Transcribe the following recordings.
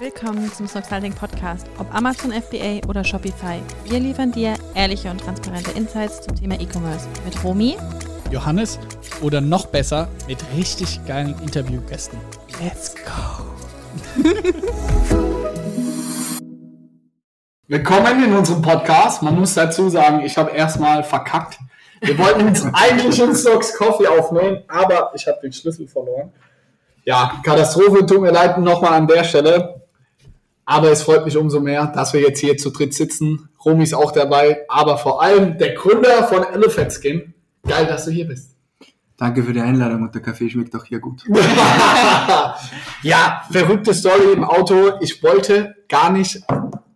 Willkommen zum Snoxalting Podcast, ob Amazon FBA oder Shopify. Wir liefern dir ehrliche und transparente Insights zum Thema E-Commerce mit Romy, Johannes oder noch besser mit richtig geilen Interviewgästen. Let's go! Willkommen in unserem Podcast. Man muss dazu sagen, ich habe erstmal verkackt. Wir wollten uns eigentlich in Stocks Coffee aufnehmen, aber ich habe den Schlüssel verloren. Ja, Katastrophe, tut mir leid nochmal an der Stelle. Aber es freut mich umso mehr, dass wir jetzt hier zu dritt sitzen. Romy ist auch dabei, aber vor allem der Gründer von Elephant Skin. Geil, dass du hier bist. Danke für die Einladung und der Kaffee schmeckt auch hier gut. ja, verrückte Story im Auto. Ich wollte gar nicht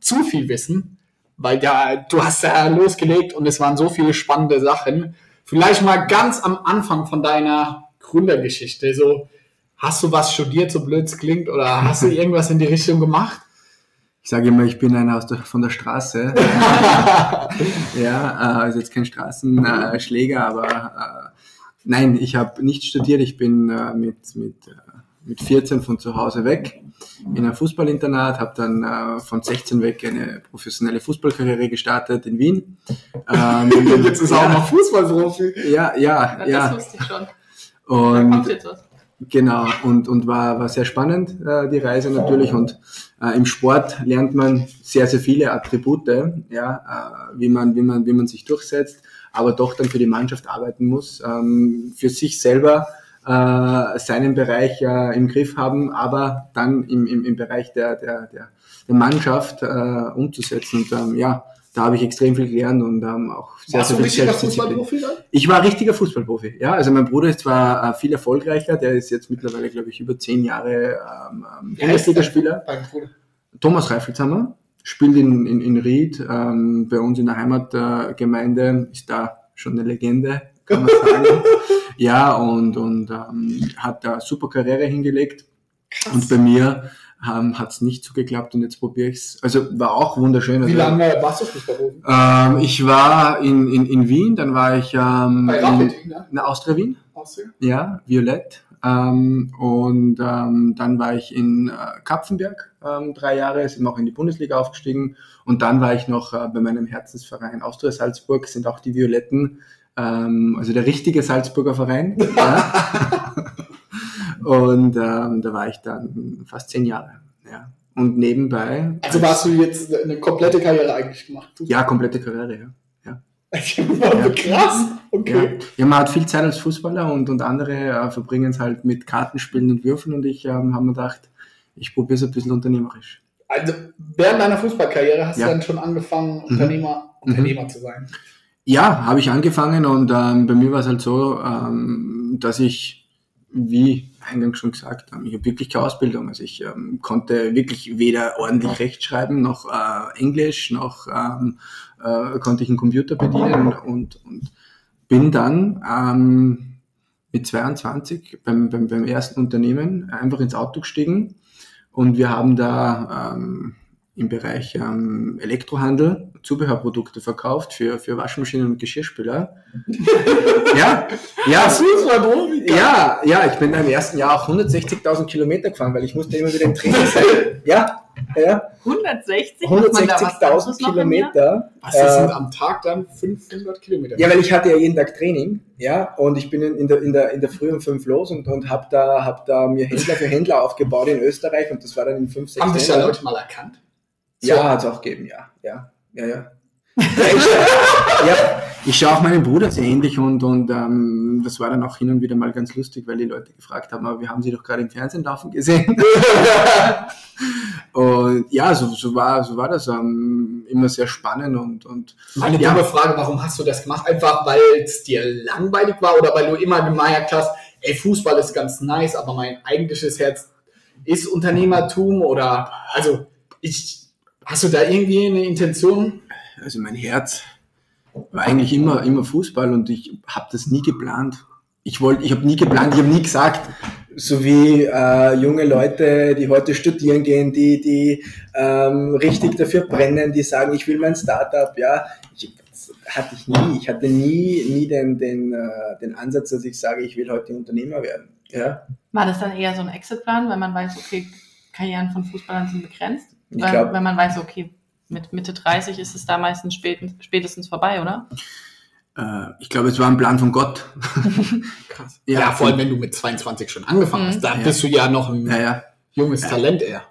zu viel wissen, weil ja, du hast ja losgelegt und es waren so viele spannende Sachen. Vielleicht mal ganz am Anfang von deiner Gründergeschichte. So, hast du was studiert, so blöd es klingt, oder hast du irgendwas in die Richtung gemacht? Ich sage immer, ich bin einer aus der, von der Straße. ja, äh, also jetzt kein Straßenschläger, äh, aber äh, nein, ich habe nicht studiert. Ich bin äh, mit, mit, äh, mit 14 von zu Hause weg in ein Fußballinternat, habe dann äh, von 16 weg eine professionelle Fußballkarriere gestartet in Wien. Ähm, jetzt ist ja, auch noch Fußballprofi. Ja, ja, ja. ja. Das wusste ich schon. Und, da kommt jetzt was. Genau, und, und war, war sehr spannend, äh, die Reise natürlich. Und äh, im Sport lernt man sehr, sehr viele Attribute, ja, äh, wie, man, wie, man, wie man sich durchsetzt, aber doch dann für die Mannschaft arbeiten muss, ähm, für sich selber äh, seinen Bereich äh, im Griff haben, aber dann im, im, im Bereich der, der, der, der Mannschaft äh, umzusetzen. Und ähm, ja, da habe ich extrem viel gelernt und ähm, auch sehr, Warst sehr viel Selbstdisziplin. Ich war richtiger Fußballprofi. Ja, also mein Bruder ist zwar äh, viel erfolgreicher, der ist jetzt mittlerweile, glaube ich, über zehn Jahre ähm, ähm Bundesligaspieler. Thomas Reifelshammer spielt in, in, in Ried, ähm, bei uns in der Heimatgemeinde, ist da schon eine Legende, kann man sagen. ja, und, und ähm, hat da super Karriere hingelegt. Krass. Und bei mir ähm, hat es nicht so geklappt und jetzt probiere ich es. Also war auch wunderschön. Wie also, lange warst du Fußballprofi? Ähm, ich war in, in, in Wien, dann war ich ähm, Bei Rapid, in, ne? in Austria Wien. Austria? Ja, Violett. Ähm, und ähm, dann war ich in äh, Kapfenberg ähm, drei Jahre, sind auch in die Bundesliga aufgestiegen. Und dann war ich noch äh, bei meinem Herzensverein Austria Salzburg, sind auch die Violetten, ähm, also der richtige Salzburger Verein. ja. Und ähm, da war ich dann fast zehn Jahre. Ja. Und nebenbei. Also warst du jetzt eine komplette Karriere eigentlich gemacht? Ja, komplette Karriere, ja. ja. Krass, okay. Ja. ja. man hat viel Zeit als Fußballer und, und andere äh, verbringen es halt mit Kartenspielen und Würfeln und ich ähm, habe mir gedacht, ich probiere es ein bisschen unternehmerisch. Also während deiner Fußballkarriere hast ja. du dann schon angefangen, Unternehmer, mhm. Unternehmer mhm. zu sein? Ja, habe ich angefangen und ähm, bei mir war es halt so, ähm, dass ich, wie eingangs schon gesagt haben, ich habe wirklich keine Ausbildung. Also ich ähm, konnte wirklich weder ordentlich Rechtschreiben noch äh, Englisch noch ähm, äh, konnte ich einen Computer bedienen und, und bin dann ähm, mit 22 beim, beim, beim ersten Unternehmen einfach ins Auto gestiegen und wir haben da ähm, im Bereich ähm, Elektrohandel Zubehörprodukte verkauft für, für Waschmaschinen und Geschirrspüler. ja, ja, ja, ja, ich bin im ersten Jahr auch 160.000 Kilometer gefahren, weil ich musste immer wieder im Training sein. Ja, ja. 160? 160.000 Kilometer. Was, das sind äh, am Tag dann 500 Kilometer? Ja, weil ich hatte ja jeden Tag Training, ja, und ich bin in der, in der, in der Früh um fünf los und, und habe da, hab da mir Händler für Händler aufgebaut in Österreich und das war dann in fünf, sechs Haben dich da Leute mal erkannt? Ja, so. hat es auch gegeben, ja, ja ja, ja. ja, ich schaue auch meinem Bruder sehr ähnlich und, und ähm, das war dann auch hin und wieder mal ganz lustig, weil die Leute gefragt haben, aber wir haben sie doch gerade im Fernsehen laufen gesehen. und ja, so, so, war, so war das ähm, immer sehr spannend und, und Meine ja. dumme Frage, warum hast du das gemacht? Einfach weil es dir langweilig war oder weil du immer gemerkt hast, ey, Fußball ist ganz nice, aber mein eigentliches Herz ist Unternehmertum oder also ich Hast du da irgendwie eine Intention? Also mein Herz war eigentlich immer, immer Fußball und ich habe das nie geplant. Ich wollte, ich habe nie geplant, ich habe nie gesagt, so wie äh, junge Leute, die heute studieren gehen, die, die ähm, richtig dafür brennen, die sagen, ich will mein Startup, ja. Ich, das hatte ich nie. Ich hatte nie, nie den, den, äh, den Ansatz, dass ich sage, ich will heute Unternehmer werden. Ja. War das dann eher so ein Exitplan, weil man weiß, okay, Karrieren von Fußballern sind begrenzt? Ich Weil, glaub- wenn man weiß, okay, mit Mitte 30 ist es da meistens spätestens vorbei, oder? Äh, ich glaube, es war ein Plan von Gott. Krass. Ja, Ja, vor allem, wenn du mit 22 schon angefangen Mhm. hast, dann Ja. bist du ja noch ein Naja, junges Talent eher.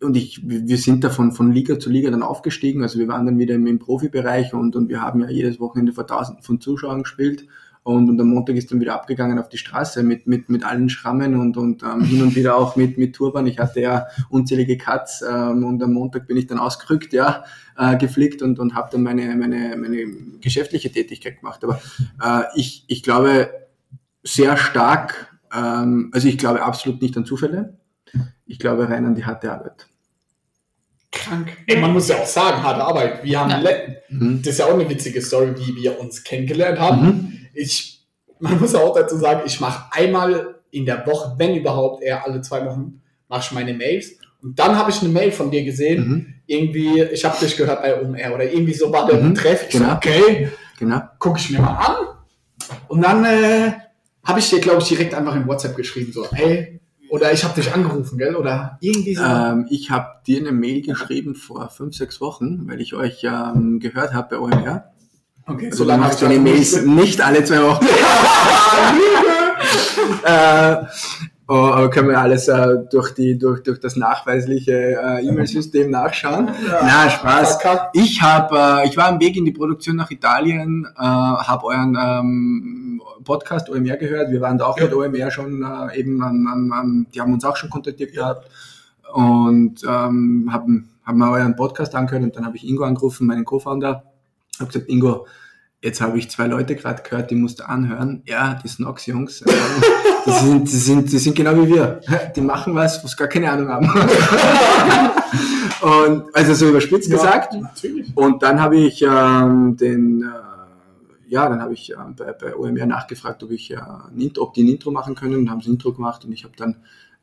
und ich, wir sind da von, von Liga zu Liga dann aufgestiegen. Also wir waren dann wieder im, im Profibereich und, und wir haben ja jedes Wochenende vor Tausenden von Zuschauern gespielt. Und, und am Montag ist dann wieder abgegangen auf die Straße mit, mit, mit allen Schrammen und, und ähm, hin und wieder auch mit, mit Turban. Ich hatte ja unzählige Cuts ähm, und am Montag bin ich dann ausgerückt, ja, äh, geflickt und, und habe dann meine, meine, meine geschäftliche Tätigkeit gemacht. Aber äh, ich, ich glaube sehr stark, ähm, also ich glaube absolut nicht an Zufälle. Ich glaube rein an die harte Arbeit. Krank. Ey, man muss ja auch sagen, harte Arbeit. Wir haben Ja. Mhm. das ist ja auch eine witzige Story, wie wir uns kennengelernt haben. Mhm. Ich, man muss auch dazu sagen, ich mache einmal in der Woche, wenn überhaupt, eher alle zwei Wochen, mache ich meine Mails. Und dann habe ich eine Mail von dir gesehen, Mhm. irgendwie, ich habe dich gehört bei OMR oder irgendwie so war der Mhm, Betreff. Ich genau. so, okay, Genau. gucke ich mir mal an. Und dann äh, habe ich dir, glaube ich, direkt einfach in WhatsApp geschrieben, so, hey, oder ich habe dich angerufen, gell? Oder irgendwie so. Ähm, ich habe dir eine Mail geschrieben vor fünf, sechs Wochen, weil ich euch ähm, gehört habe bei OMR. Okay, Also du machst hab deine ich Mails nicht alle zwei Wochen. äh, oh, können wir alles äh, durch, die, durch, durch das nachweisliche äh, E-Mail-System nachschauen? Na, Spaß. Ich habe, äh, ich war am Weg in die Produktion nach Italien, äh, habe euren ähm, Podcast OMR gehört. Wir waren da auch Ja. mit OMR schon äh, eben, am, am, am, die haben uns auch schon kontaktiert gehabt und ähm, haben haben euren Podcast angehört und dann habe ich Ingo angerufen, meinen Co-Founder, habe gesagt, Ingo, jetzt habe ich zwei Leute gerade gehört, die musst du anhören. Ja, die Snox-Jungs, äh, die sind, die sind, die sind genau wie wir. Die machen was, was gar keine Ahnung haben. und also so überspitzt gesagt. Ja, natürlich. Und dann habe ich ähm, den, äh, ja, dann habe ich äh, bei, bei OMR nachgefragt, ob ich äh, ein Intro, ob die ein Intro machen können und haben sie ein Intro gemacht und ich habe dann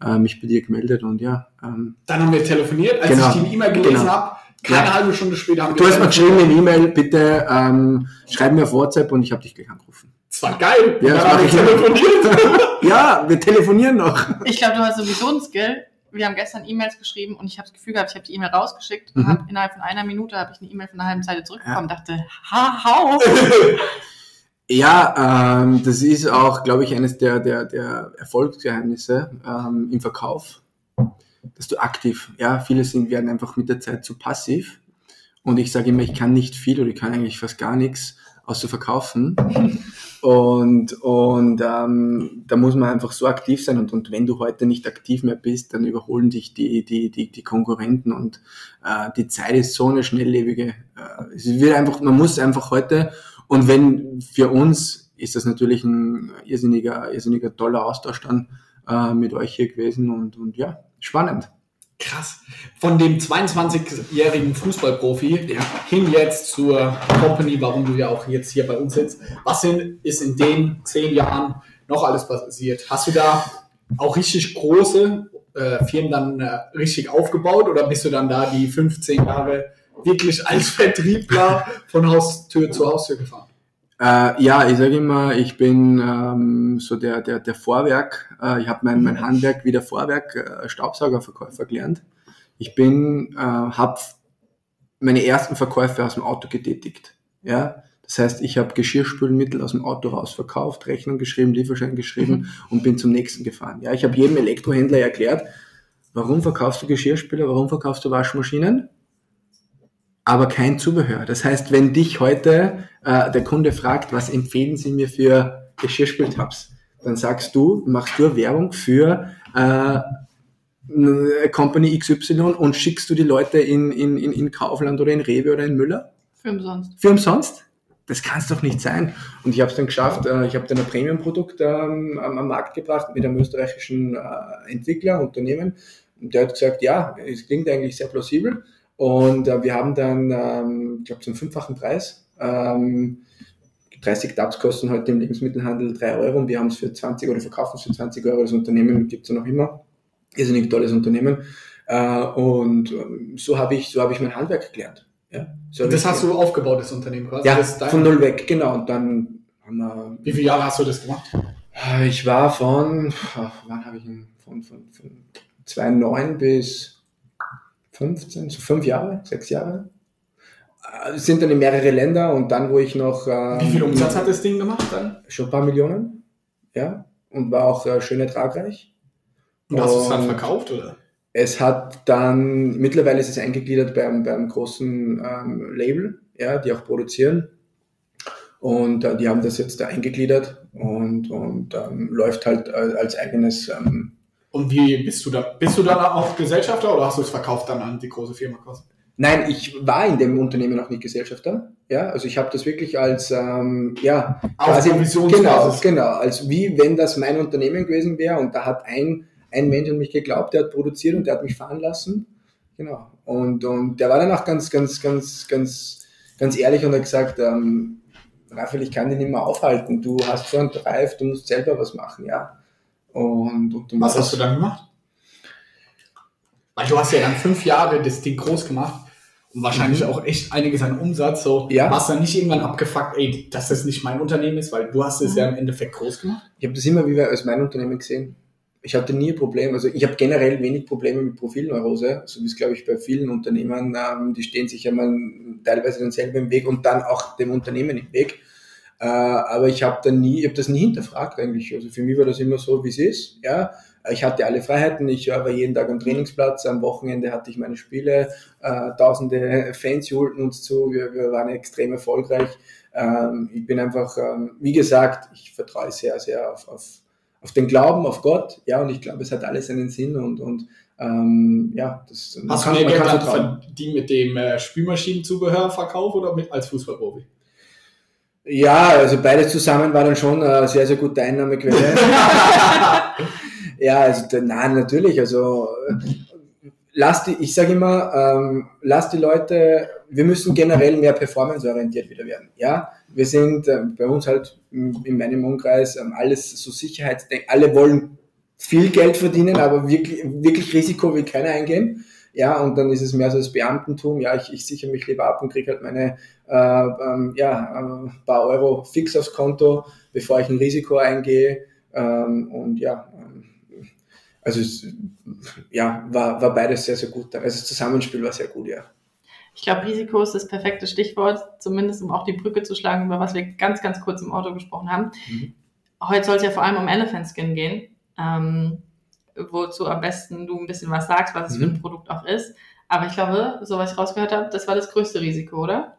äh, mich bei dir gemeldet und ja. Ähm, Dann haben wir telefoniert, als Genau. ich die E-Mail gelesen Genau. habe. Keine Ja. halbe Stunde später haben du hast mir geschrieben in E-Mail, bitte ähm, schreib mir auf WhatsApp und ich habe dich gleich angerufen. Das war geil. Ja, das mach ich. telefoniert. Ja, wir telefonieren noch. Ich glaube, du hast sowieso einen Skill. Wir haben gestern E-Mails geschrieben und ich habe das Gefühl gehabt, ich habe die E-Mail rausgeschickt und Mhm. hab innerhalb von einer Minute habe ich eine E-Mail von einer halben Seite zurückbekommen und dachte, ha, hau. Ja, ähm, das ist auch, glaube ich, eines der, der, der Erfolgsgeheimnisse ähm, im Verkauf, dass du aktiv, ja, viele sind, werden einfach mit der Zeit zu passiv. Und ich sage immer, ich kann nicht viel oder ich kann eigentlich fast gar nichts außer verkaufen. Und, und ähm, da muss man einfach so aktiv sein. Und, und wenn du heute nicht aktiv mehr bist, dann überholen dich die, die, die, die Konkurrenten. Und äh, die Zeit ist so eine schnelllebige. Äh, es wird einfach, man muss einfach heute und wenn für uns ist das natürlich ein irrsinniger, irrsinniger toller Austausch dann äh, mit euch hier gewesen und, und ja, spannend. Krass. Von dem 22-jährigen Fußballprofi hin jetzt zur Company, warum du ja auch jetzt hier bei uns sitzt. Was sind, ist in den zehn Jahren noch alles passiert? Hast du da auch richtig große äh, Firmen dann äh, richtig aufgebaut oder bist du dann da die 15 Jahre wirklich als Vertriebler von Haustür zu Haustür gefahren? Äh, ja, ich sage immer, ich bin ähm, so der, der, der Vorwerk. Äh, ich habe mein, mein Handwerk wie der Vorwerk äh, Staubsaugerverkäufer gelernt. Ich bin, äh, habe meine ersten Verkäufe aus dem Auto getätigt. Ja, das heißt, ich habe Geschirrspülmittel aus dem Auto raus verkauft, Rechnung geschrieben, Lieferschein geschrieben und bin zum nächsten gefahren. Ja, ich habe jedem Elektrohändler erklärt, warum verkaufst du Geschirrspüler, warum verkaufst du Waschmaschinen? Aber kein Zubehör. Das heißt, wenn dich heute äh, der Kunde fragt, was empfehlen Sie mir für Geschirrspültabs, dann sagst du, machst du Werbung für äh, Company XY und schickst du die Leute in, in, in, in Kaufland oder in Rewe oder in Müller Für umsonst. für umsonst? Das kann es doch nicht sein. Und ich habe es dann geschafft, äh, ich habe dann ein Premium-Produkt ähm, am, am Markt gebracht mit einem österreichischen äh, Entwickler, Unternehmen. Und der hat gesagt, ja, es klingt eigentlich sehr plausibel. Und äh, wir haben dann, ähm, ich glaube, zum fünffachen Preis, ähm, 30 Tabs kosten heute im Lebensmittelhandel 3 Euro und wir haben es für 20 oder verkaufen es für 20 Euro. Das Unternehmen gibt es ja noch immer. Ist ein tolles Unternehmen. Äh, und ähm, so habe ich, so habe ich mein Handwerk gelernt. Ja, so hab Das hast du aufgebaut, das Unternehmen quasi. ja, von null weg, genau. Und dann haben wir, Wie viele Jahre hast du das gemacht? äh, ich war von, ach, wann habe ich von, von, von 2009 bis 15, so fünf Jahre, sechs Jahre. Äh, sind dann in mehrere Länder und dann, wo ich noch... Ähm, Wie viel Umsatz hat das Ding gemacht dann? Schon ein paar Millionen, ja. Und war auch äh, schön ertragreich. Und hast du es dann verkauft, oder? Es hat dann, mittlerweile ist es eingegliedert beim, beim großen ähm, Label, ja, die auch produzieren. Und äh, die haben das jetzt da eingegliedert und, und ähm, läuft halt äh, als eigenes. Ähm, Und wie bist du da? Bist du dann auch Gesellschafter oder hast du es verkauft dann an die große Firma quasi? Nein, ich war in dem Unternehmen noch nicht Gesellschafter. Ja, also ich habe das wirklich als ähm, ja Auf genau, genau, als wie wenn das mein Unternehmen gewesen wäre und da hat ein ein Mensch an mich geglaubt, der hat produziert und der hat mich fahren lassen. Genau. Und, und der war dann auch ganz, ganz, ganz, ganz, ganz ehrlich und hat gesagt, ähm, Raphael, ich kann dich nicht mehr aufhalten. Du hast so einen Drive, du musst selber was machen, ja. Und, und Was hast du dann gemacht? Weil du hast ja dann fünf Jahre das Ding groß gemacht und wahrscheinlich auch echt einiges an Umsatz. So, Mhm. Ja. warst du dann nicht irgendwann abgefuckt, ey, dass das nicht mein Unternehmen ist, weil du hast es ja im Endeffekt groß gemacht. Ich habe das immer wieder als mein Unternehmen gesehen. Ich hatte nie ein Problem, also ich habe generell wenig Probleme mit Profilneurose, so wie es glaube ich bei vielen Unternehmern, ähm, die stehen sich ja mal teilweise dann selber im Weg und dann auch dem Unternehmen im Weg. Äh, aber ich habe da nie, ich habe das nie hinterfragt eigentlich. Also für mich war das immer so, wie es ist. Ja, ich hatte alle Freiheiten. Ich äh, war jeden Tag am Trainingsplatz. Am Wochenende hatte ich meine Spiele. Äh, tausende Fans holten uns zu. Wir, wir waren extrem erfolgreich. Ähm, ich bin einfach, ähm, wie gesagt, ich vertraue sehr, sehr auf, auf, auf den Glauben, auf Gott. Ja, und ich glaube, es hat alles einen Sinn und, und ähm, ja, das Hast kann- du mehr Geld dann verdient mit dem äh, Spülmaschinenzubehörverkauf oder mit als Fußballprofi? Ja, also beides zusammen war dann schon eine sehr, sehr gute Einnahmequelle. ja, also nein, natürlich. Also äh, lass die, ich sage immer, ähm, lass die Leute, wir müssen generell mehr performanceorientiert wieder werden. Ja, wir sind äh, bei uns halt in meinem Umkreis ähm, alles so Sicherheitsdenken, alle wollen viel Geld verdienen, aber wirklich, wirklich Risiko will keiner eingehen. Ja, und dann ist es mehr so das Beamtentum, ja, ich, ich sichere mich lieber ab und kriege halt meine äh, ähm, ja, äh, paar Euro fix aufs Konto, bevor ich ein Risiko eingehe. Ähm, und ja, ähm, also es, ja, war, war beides sehr, sehr gut. Also das Zusammenspiel war sehr gut, ja. Ich glaube, Risiko ist das perfekte Stichwort, zumindest um auch die Brücke zu schlagen, über was wir ganz, ganz kurz im Auto gesprochen haben. Mhm. Heute soll es ja vor allem um Elephant Skin gehen, ähm, wozu am besten du ein bisschen was sagst, was es für Mhm. ein Produkt auch ist. Aber ich glaube, so was ich rausgehört habe, das war das größte Risiko, oder?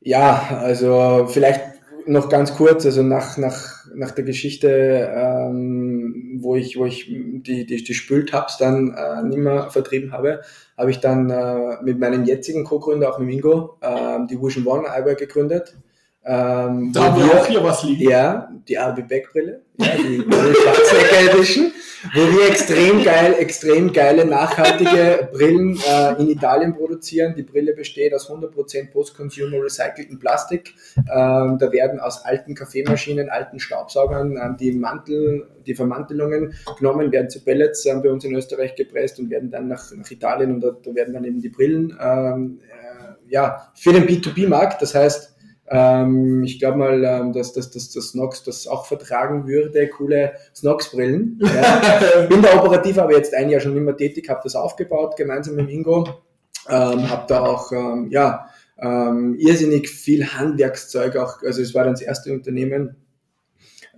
Ja, also vielleicht noch ganz kurz, also nach, nach, nach der Geschichte, ähm, wo ich, wo ich die, die, die Spültabs dann äh, nicht mehr vertrieben habe, habe ich dann äh, mit meinem jetzigen Co-Gründer, auch mit Mingo, ähm, die Vision One Eyewear gegründet. Ähm, Da haben wir auch hier was liegen. Ja, die RB Back Brille, ja, die, die Edition, wo wir extrem geil, extrem geile, nachhaltige Brillen äh, in Italien produzieren. Die Brille besteht aus 100% Post-Consumer recycelten Plastik. Ähm, da werden aus alten Kaffeemaschinen, alten Staubsaugern ähm, die Mantel, die Vermantelungen genommen, werden zu Pellets ähm, bei uns in Österreich gepresst und werden dann nach, nach Italien und da, da werden dann eben die Brillen ähm, äh, ja, für den B2B-Markt. Das heißt, ähm, ich glaube mal, ähm, dass, dass, dass, dass Snox das auch vertragen würde, coole Snox-Brillen. Ja. Bin da operativ aber jetzt ein Jahr schon immer tätig, habe das aufgebaut, gemeinsam mit Ingo. Ähm, habe da auch ähm, ja, ähm, irrsinnig viel Handwerkszeug, auch, also es war dann das erste Unternehmen,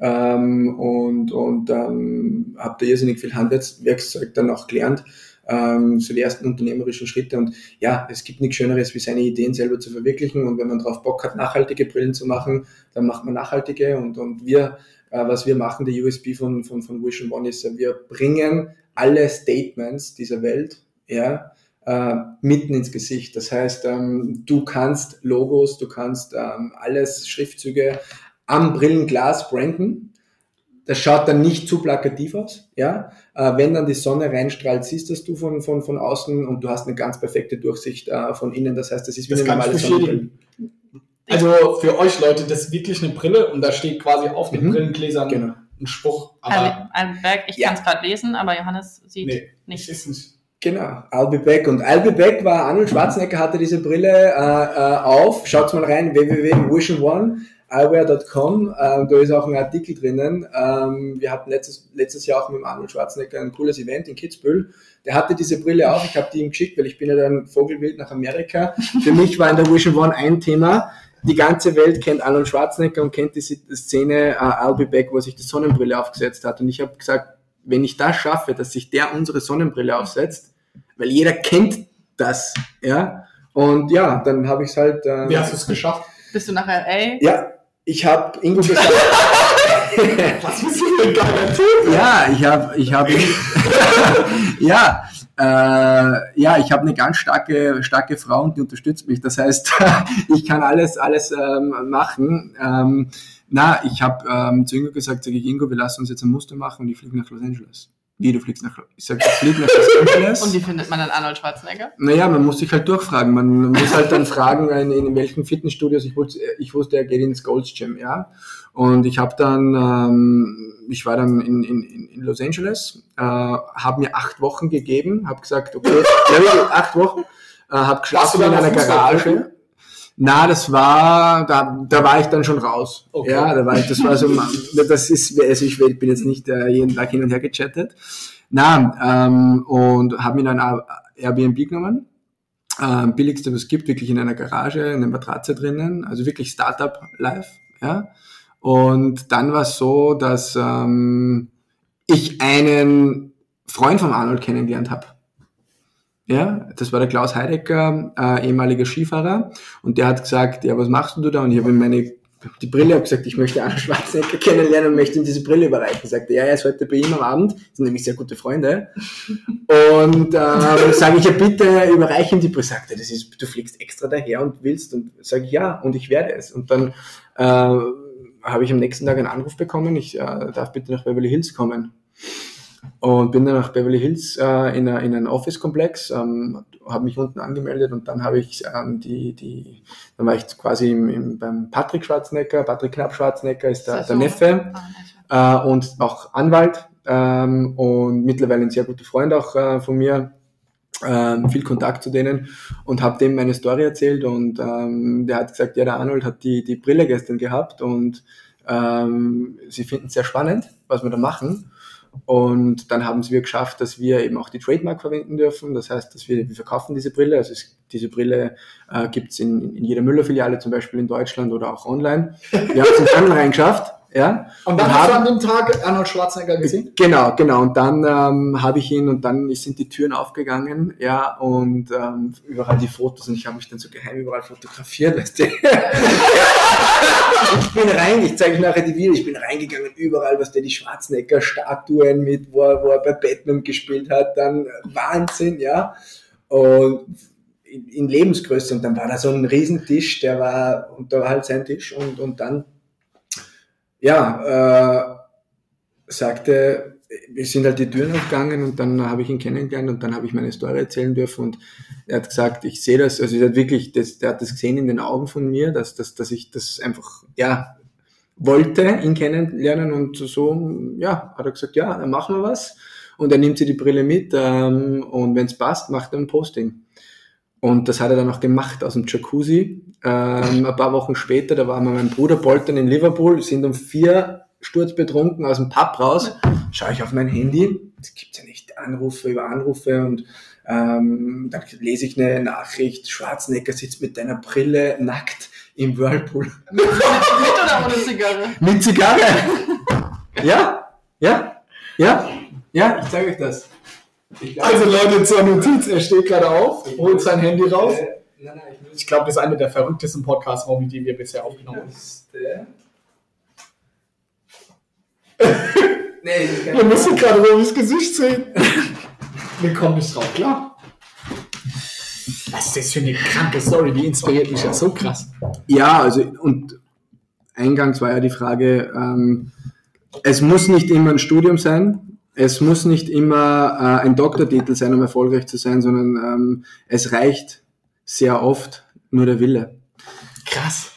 ähm, und, und ähm, habe da irrsinnig viel Handwerkszeug dann auch gelernt, ähm, so die ersten unternehmerischen Schritte. Und ja, es gibt nichts Schöneres, wie seine Ideen selber zu verwirklichen. Und wenn man drauf Bock hat, nachhaltige Brillen zu machen, dann macht man nachhaltige. Und, und wir, äh, was wir machen, der USB von, von, von Vision One ist, äh, wir bringen alle Statements dieser Welt, ja, äh, mitten ins Gesicht. Das heißt, ähm, du kannst Logos, du kannst ähm, alles, Schriftzüge am Brillenglas branden. Das schaut dann nicht zu plakativ aus, ja. Äh, wenn dann die Sonne reinstrahlt, siehst das du von, von, von außen und du hast eine ganz perfekte Durchsicht äh, von innen. Das heißt, das ist wie Das eine normale. Sonnenbrille. Also für euch Leute, das ist wirklich eine Brille und da steht quasi auf den Mhm. Brillengläsern Genau. ein Spruch. Aber ein Berg, ich Ja. kann es gerade lesen, aber Johannes sieht nee, nichts. nicht. Genau, I'll be back. Und I'll be back war, Arnold Schwarzenegger hatte diese Brille äh, äh, auf. Schaut mal rein, www.vision One. eyewear.com, äh, da ist auch ein Artikel drinnen. Ähm, wir hatten letztes, letztes Jahr auch mit Arnold Schwarzenegger ein cooles Event in Kitzbühel. Der hatte diese Brille auch, ich habe die ihm geschickt, weil ich bin ja dann Vogelwild nach Amerika. Für mich war in der Vision One ein Thema, die ganze Welt kennt Arnold Schwarzenegger und kennt die Szene uh, I'll Be Back, wo er sich die Sonnenbrille aufgesetzt hat. Und ich habe gesagt, wenn ich das schaffe, dass sich der unsere Sonnenbrille aufsetzt, weil jeder kennt das, ja. Und ja, dann habe ich es halt. Äh, Wie hast du es geschafft? Bist du nach LA? Ja, ich habe Ingo gesagt. Was bist du für ein geiler Typ? Ja, ich habe, ich habe, ja, äh, ja, ich habe eine ganz starke, starke Frau und die unterstützt mich. Das heißt, ich kann alles, alles ähm, machen. Ähm, na, ich habe ähm, zu Ingo gesagt, sage ich, Ingo, wir lassen uns jetzt ein Muster machen und ich fliege nach Los Angeles. Wie, du fliegst nach, ich sag, ich fliege nach Los Angeles. Und wie findet man dann Arnold Schwarzenegger? Naja, man muss sich halt durchfragen. Man muss halt dann fragen, in, in welchen Fitnessstudios. Ich wusste, ich wusste, er geht ins Gold's Gym, ja. Und ich habe dann, ähm, ich war dann in, in, in Los Angeles, äh, habe mir acht Wochen gegeben, habe gesagt, okay, ja, acht Wochen, äh, habe geschlafen in einer Garage. Na, das war, da, da war ich dann schon raus. Okay. Ja, da war ich, das war so, das ist, also ich bin jetzt nicht äh, jeden Tag hin und her gechattet. Na, ähm, und habe mir dann ein Airbnb genommen. Ähm, billigste, was es gibt, wirklich in einer Garage, eine Matratze drinnen, also wirklich Startup live, ja. Und dann war es so, dass ähm, ich einen Freund von Arnold kennengelernt habe. Ja, das war der Klaus Heidecker, äh, ehemaliger Skifahrer. Und der hat gesagt, ja, was machst du da? Und ich habe ihm meine die Brille, habe gesagt, ich möchte Arnold Schwarzenegger kennenlernen und möchte ihm diese Brille überreichen. Sagte, ja, er ist heute bei ihm am Abend, sind nämlich sehr gute Freunde. Und äh, sage ich, ja bitte, überreiche ihm die Brille. Sagte, das ist, du fliegst extra daher und willst. Und sage ich, ja, und ich werde es. Und dann äh, habe ich am nächsten Tag einen Anruf bekommen, ich äh, darf bitte nach Beverly Hills kommen. Und bin dann nach Beverly Hills äh, in, a, in einen Office-Komplex, ähm, habe mich unten angemeldet und dann habe ich ähm, die, die, dann war ich quasi im, im, beim Patrick Schwarzenegger, Patrick Knapp Schwarzenegger ist der, der Neffe äh, und auch Anwalt ähm, und mittlerweile ein sehr guter Freund auch äh, von mir, ähm, viel Kontakt zu denen und habe dem meine Story erzählt und ähm, der hat gesagt, ja, der Arnold hat die, die Brille gestern gehabt und ähm, sie finden es sehr spannend, was wir da machen und dann haben wir geschafft, dass wir eben auch die Trademark verwenden dürfen. Das heißt, dass wir, wir verkaufen diese Brille. Also es, diese Brille äh, gibt es in, in jeder Müller-Filiale, zum Beispiel in Deutschland oder auch online. Wir haben es in Handel reingeschafft. Ja. Und dann und hast haben, du an dem Tag Arnold Schwarzenegger gesehen? Genau, genau. Und dann ähm, habe ich ihn und dann sind die Türen aufgegangen, ja, und ähm, überall die Fotos und ich habe mich dann so geheim überall fotografiert, weißt du. ich bin rein, ich zeige euch nachher die Videos, ich bin reingegangen, überall, was der die Schwarzenegger-Statuen mit, wo er, wo er bei Batman gespielt hat, dann Wahnsinn, ja. Und in, in Lebensgröße und dann war da so ein Riesentisch, der war, und da war halt sein Tisch und, und dann ja, äh, sagte, wir sind halt die Türen aufgegangen und dann habe ich ihn kennengelernt und dann habe ich meine Story erzählen dürfen und er hat gesagt, ich sehe das, also er hat wirklich, das, der hat das gesehen in den Augen von mir, dass, dass, dass ich das einfach, ja, wollte ihn kennenlernen und so, ja, hat er gesagt, ja, dann machen wir was und er nimmt sie die Brille mit ähm, und wenn es passt, macht er ein Posting. Und das hat er dann auch gemacht aus dem Jacuzzi. Ähm, ein paar Wochen später, da waren wir mein Bruder Bolton in Liverpool, sind um vier sturzbetrunken aus dem Pub raus. Schaue ich auf mein Handy, es gibt ja nicht Anrufe über Anrufe und ähm, dann lese ich eine Nachricht, Schwarzenegger sitzt mit deiner Brille nackt im Whirlpool. Mit, mit oder ohne Zigarre? Mit Zigarre. ja, ja, ja, ja, ich zeige euch das. Also Leute, zur Notiz, er steht gerade auf, holt sein Handy raus. Ich glaube, das ist einer der verrücktesten Podcasts, die wir bisher aufgenommen haben. nee, Wir müssen gerade Robis Gesicht sehen. Wir kommen nicht drauf, klar. Was ist das für eine kranke Story? Die inspiriert mich ja so krass. Ja, also und eingangs war ja die Frage, ähm, es muss nicht immer ein Studium sein, es muss nicht immer äh, ein Doktortitel sein, um erfolgreich zu sein, sondern ähm, es reicht sehr oft nur der Wille. Krass.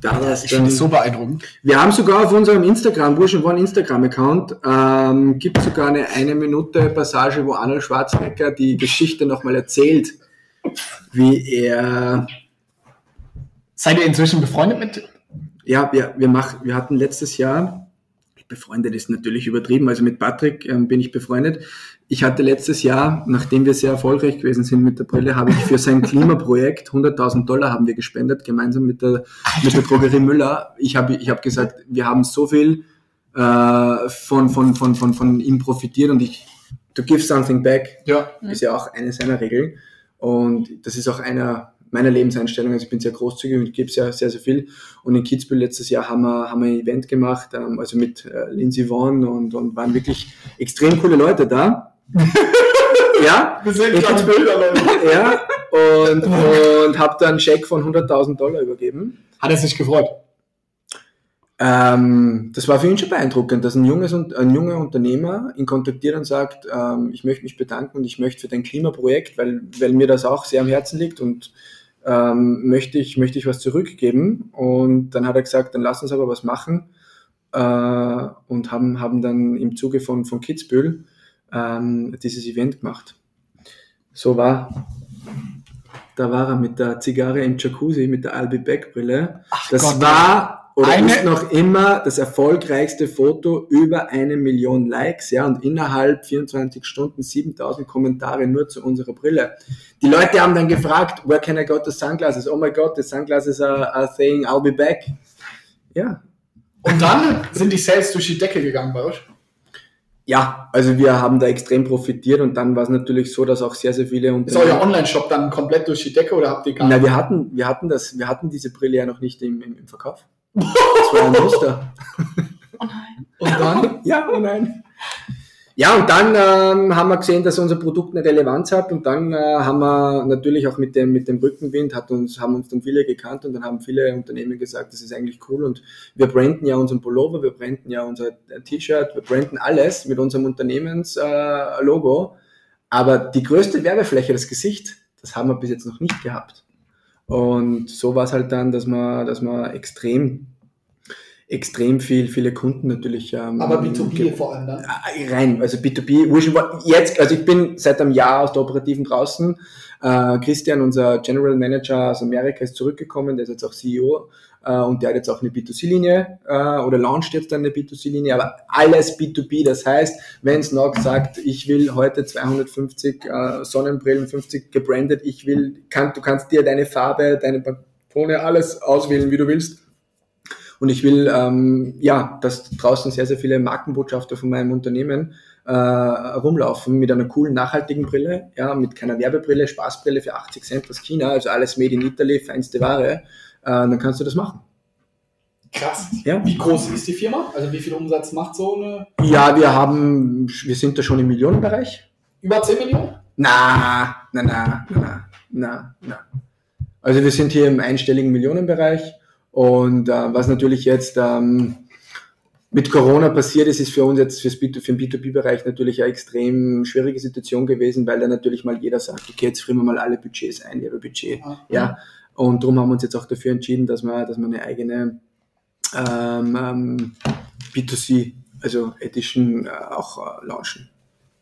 Daraus ich finde das so beeindruckend. Wir haben sogar auf unserem Instagram, Burschen One Instagram-Account, ähm, gibt sogar eine eine Minute Passage, wo Arnold Schwarzenegger die Geschichte nochmal erzählt, wie er. Seid ihr inzwischen befreundet mit Ja, wir, wir, machen, wir hatten letztes Jahr, befreundet ist natürlich übertrieben, also mit Patrick ähm, bin ich befreundet. Ich hatte letztes Jahr, nachdem wir sehr erfolgreich gewesen sind mit der Brille, habe ich für sein Klimaprojekt 100.000 Dollar haben wir gespendet, gemeinsam mit der, mit der Drogerie Müller. Ich habe ich hab gesagt, wir haben so viel äh, von, von, von, von, von ihm profitiert und ich, to give something back, Ja. ist ja auch eine seiner Regeln. Und das ist auch einer meiner Lebenseinstellungen. Also ich bin sehr großzügig und gebe sehr, sehr, sehr viel. Und in Kitzbühel letztes Jahr haben wir, haben wir ein Event gemacht, ähm, also mit äh, Lindsay Vonn und, und waren wirklich extrem coole Leute da. ja, Wir gerade hab's- Bilder, Leute. ja, und, und habe dann einen Scheck von 100.000 Dollar übergeben. Hat er sich gefreut? Ähm, das war für ihn schon beeindruckend, dass ein, junges, Un- ein junger Unternehmer ihn kontaktiert und sagt, ähm, ich möchte mich bedanken und ich möchte für dein Klimaprojekt, weil, weil mir das auch sehr am Herzen liegt und ähm, möchte, ich, möchte ich was zurückgeben. Und dann hat er gesagt, dann lass uns aber was machen äh, und haben, haben dann im Zuge von, von Kitzbühel ähm, dieses Event gemacht. So war, da war er mit der Zigarre im Jacuzzi, mit der Albi Beck Brille. Ach Das Gott. war oder Eine- ist noch immer das erfolgreichste Foto über eine Million Likes, ja, und innerhalb 24 Stunden 7000 Kommentare nur zu unserer Brille. Die Leute haben dann gefragt, where can I get the sunglasses? Oh my God, the sunglasses are, are saying I'll be back. Ja. Und dann sind die Sales durch die Decke gegangen bei euch. Ja, also wir haben da extrem profitiert und dann war es natürlich so, dass auch sehr, sehr viele Ist euer Online-Shop dann komplett durch die Decke oder habt ihr gar Na, wir hatten, wir hatten das, wir hatten diese Brille ja noch nicht im, im Verkauf. Das war ein Muster. Oh nein. Und dann? Ja, oh nein. Ja, und dann ähm, haben wir gesehen, dass unser Produkt eine Relevanz hat und dann äh, haben wir natürlich auch mit dem, mit dem Rückenwind, hat uns, haben uns dann viele gekannt und dann haben viele Unternehmen gesagt, das ist eigentlich cool und wir branden ja unseren Pullover, wir branden ja unser T-Shirt, wir branden alles mit unserem Unternehmenslogo, äh, aber die größte Werbefläche, das Gesicht, das haben wir bis jetzt noch nicht gehabt. Und so war es halt dann, dass man, dass man extrem, extrem viel, viele Kunden natürlich. Ähm, Aber B2B ge- vor allem dann. äh, rein, also B2B, wurscht, jetzt, also ich bin seit einem Jahr aus der Operativen draußen. Äh, Christian, unser General Manager aus Amerika, ist zurückgekommen, der ist jetzt auch CEO äh, und der hat jetzt auch eine B2C-Linie äh, oder launcht jetzt dann eine B2C-Linie, aber alles B2B, das heißt, wenn Snog sagt, ich will heute 250 äh, Sonnenbrillen, 50 gebrandet, ich will, kann, du kannst dir deine Farbe, deine Pantone, alles auswählen, wie du willst. Und ich will, ähm, ja, dass draußen sehr, sehr viele Markenbotschafter von meinem Unternehmen äh, rumlaufen mit einer coolen, nachhaltigen Brille, ja, mit keiner Werbebrille, Spaßbrille für 80 Cent aus China, also alles made in Italy, feinste Ware, äh, dann kannst du das machen. Krass. Ja. Wie groß ist die Firma? Also wie viel Umsatz macht so eine? Ja, wir haben, wir sind da schon im Millionenbereich. Über 10 Millionen? Na, na, na, na, na, na. Also wir sind hier im einstelligen Millionenbereich und äh, was natürlich jetzt ähm, mit Corona passiert ist, ist für uns jetzt fürs B2, für den B2B-Bereich natürlich eine extrem schwierige Situation gewesen, weil da natürlich mal jeder sagt, okay, jetzt frieren wir mal alle Budgets ein, ihre Budget. Ja, und darum haben wir uns jetzt auch dafür entschieden, dass wir, dass wir eine eigene ähm, ähm, B2C, also Edition, äh, auch äh, launchen.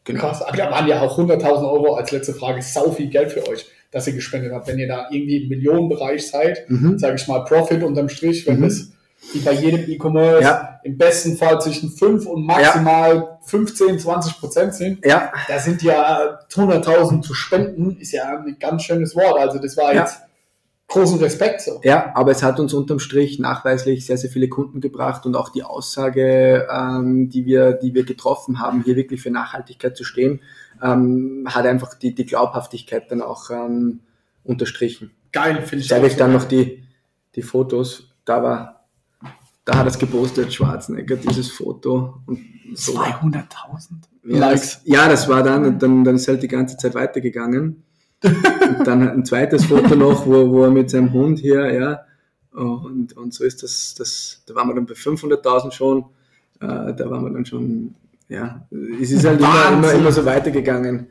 Genau. Krass. Aber da waren ja auch 100.000 Euro als letzte Frage sau viel Geld für euch, dass ihr gespendet habt. Wenn ihr da irgendwie im Millionenbereich seid, Mhm. sage ich mal Profit unterm Strich, wenn Mhm. das wie bei jedem E-Commerce Ja. im besten Fall zwischen 5 und maximal 15, 20 Prozent sind, Ja, da sind ja 100.000 zu spenden, ist ja ein ganz schönes Wort. Also das war Ja. jetzt großen Respekt so. Ja, aber es hat uns unterm Strich nachweislich sehr, sehr viele Kunden gebracht und auch die Aussage, ähm, die, wir, die wir getroffen haben, hier wirklich für Nachhaltigkeit zu stehen, ähm, hat einfach die, die Glaubhaftigkeit dann auch ähm, unterstrichen. Geil, finde ich. Ich zeige euch dann noch die, die Fotos. Da war, da hat es gepostet, Schwarzenegger, dieses Foto. Und so war 200.000. ja, Likes. das, ja, das war dann, und dann, dann ist halt die ganze Zeit weitergegangen. Dann ein zweites Foto noch, wo, wo er mit seinem Hund hier, ja, und, und so ist das, das, da waren wir dann bei 500.000 schon, äh, da waren wir dann schon, ja, es ist halt immer, immer, immer so weitergegangen.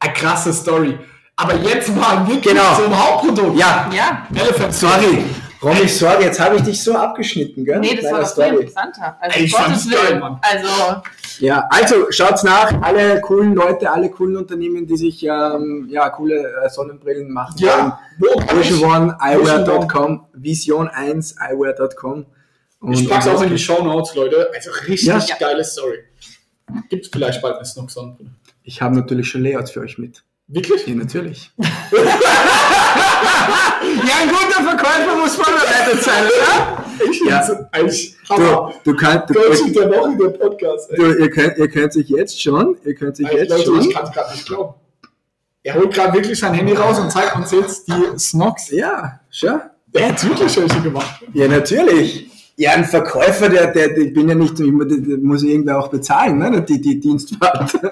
Eine krasse Story. Aber jetzt mal wirklich Genau. zum Hauptprodukt. Ja, Ja. Elephant sorry, Romy, sorry, jetzt habe ich dich so abgeschnitten, gell? Nee, das Meiner war doch viel interessanter. Also, ich Gottes Willen. Mann. Also, Ja, also schaut's nach, alle coolen Leute, alle coolen Unternehmen, die sich ähm, ja, coole äh, Sonnenbrillen machen wollen. Ja, wo kann ich? Vision One, eyewear.com, Vision 1, eyewear.com. Ich pack's auch in die Show Notes, Leute. Also richtig Ja. geile Story. Gibt's vielleicht bald eine Snox Sonnenbrille. Ich habe natürlich schon Layouts für euch mit. Wirklich? Ja, natürlich. ja, ein guter Verkäufer muss vorbereitet sein, oder? Ich Ja. find's eigentlich Du, Hammer. du, kannst, du, Coaching der Woche, der Podcast. Ey. du ihr, könnt, ihr könnt sich jetzt schon, ihr könnt sich Ey, jetzt Leute, schon, ich kann's gerade nicht glauben. Er holt gerade wirklich sein Handy raus und zeigt uns jetzt die Snox. ja, schon. Der hat wirklich welche gemacht. Ja, natürlich. Ja, ein Verkäufer, der, der, der ich bin ja nicht, der muss irgendwer auch bezahlen, ne? Die, die Dienstfahrt.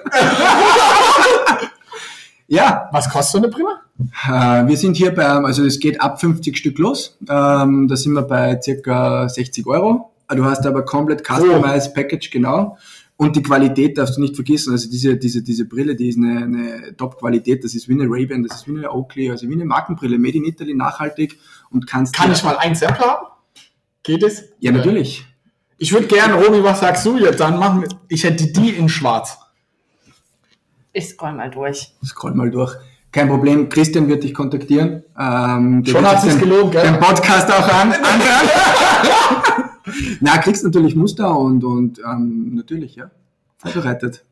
ja, Was kostet so eine Brille? äh, wir sind hier bei, also es geht ab 50 Stück los. Ähm, da sind wir bei circa 60 Euro. Du hast aber komplett customized Package, genau. Und die Qualität darfst du nicht vergessen. Also diese, diese, diese Brille, die ist eine, eine Top-Qualität. Das ist wie eine Ray-Ban, das ist wie eine Oakley, also wie eine Markenbrille, made in Italy, nachhaltig und kannst Kann ich mal ein Sample haben? Geht es? Ja, natürlich. Ich würde gerne, Romy, was sagst du jetzt? Dann machen wir, ich hätte die in schwarz. Ich scroll mal durch. Scroll mal durch. Kein Problem, Christian wird dich kontaktieren. Ähm, Schon hat den- gelohnt, gell? Den Podcast auch an. Na, kriegst natürlich Muster und, und ähm, natürlich, ja, vorbereitet.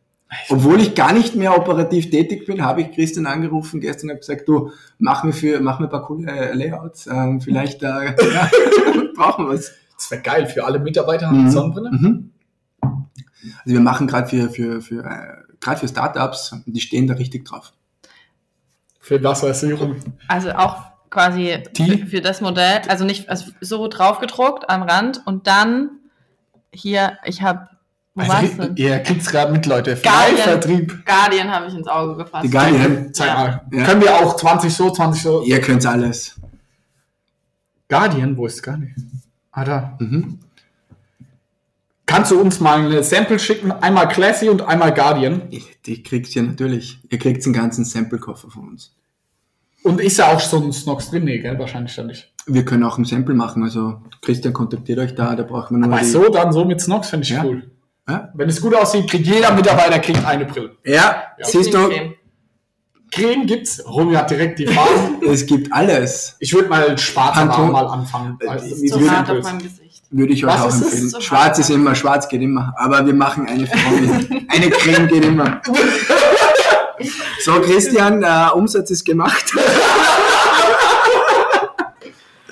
Obwohl ich gar nicht mehr operativ tätig bin, habe ich Christian angerufen gestern und habe gesagt, du, mach mir, für, mach mir ein paar coole äh, Layouts. Ähm, vielleicht äh, ja, brauchen wir es. Das wäre geil für alle Mitarbeiter Mhm. mit Sonnenbrille. Mhm. Also wir machen gerade für, für, für, äh, gerade für Startups, die stehen da richtig drauf. Für Wassersicherung. Also auch quasi für, für das Modell, also nicht also so drauf gedruckt am Rand und dann hier, ich habe, wo war's Also, denn? ihr kriegt's gerade mit, Leute. Guardian. Freivertrieb. Guardian habe ich ins Auge gefasst. Die Guardian. Zeig Ja. mal. Ja. Können wir auch 20 so, 20 so. Ihr könnt alles. Guardian, wo ist Guardian? Ah, da. Mhm. Kannst du uns mal eine Sample schicken? Einmal Classy und einmal Guardian. Die kriegt ihr natürlich. Ihr kriegt den ganzen Sample-Koffer von uns. Und ist ja auch so ein Snox drin? Nee, gell? Wahrscheinlich dann nicht. Wir können auch ein Sample machen. Also Christian kontaktiert euch da, da braucht man nur Aber die... so, dann so mit Snox finde ich Ja. cool. Ja, Wenn es gut aussieht, kriegt jeder Mitarbeiter kriegt eine Brille. ja, Ja. siehst du, Creme. Creme gibt's. Romy hat direkt die Farben. es gibt alles. Ich würde mal schwarz mal anfangen. Äh, Also, So würde- Würde ich euch Was auch empfehlen. So Schwarz ist immer, schwarz geht immer. Aber wir machen eine Frau. eine Creme geht immer. So, Christian, äh, Umsatz ist gemacht.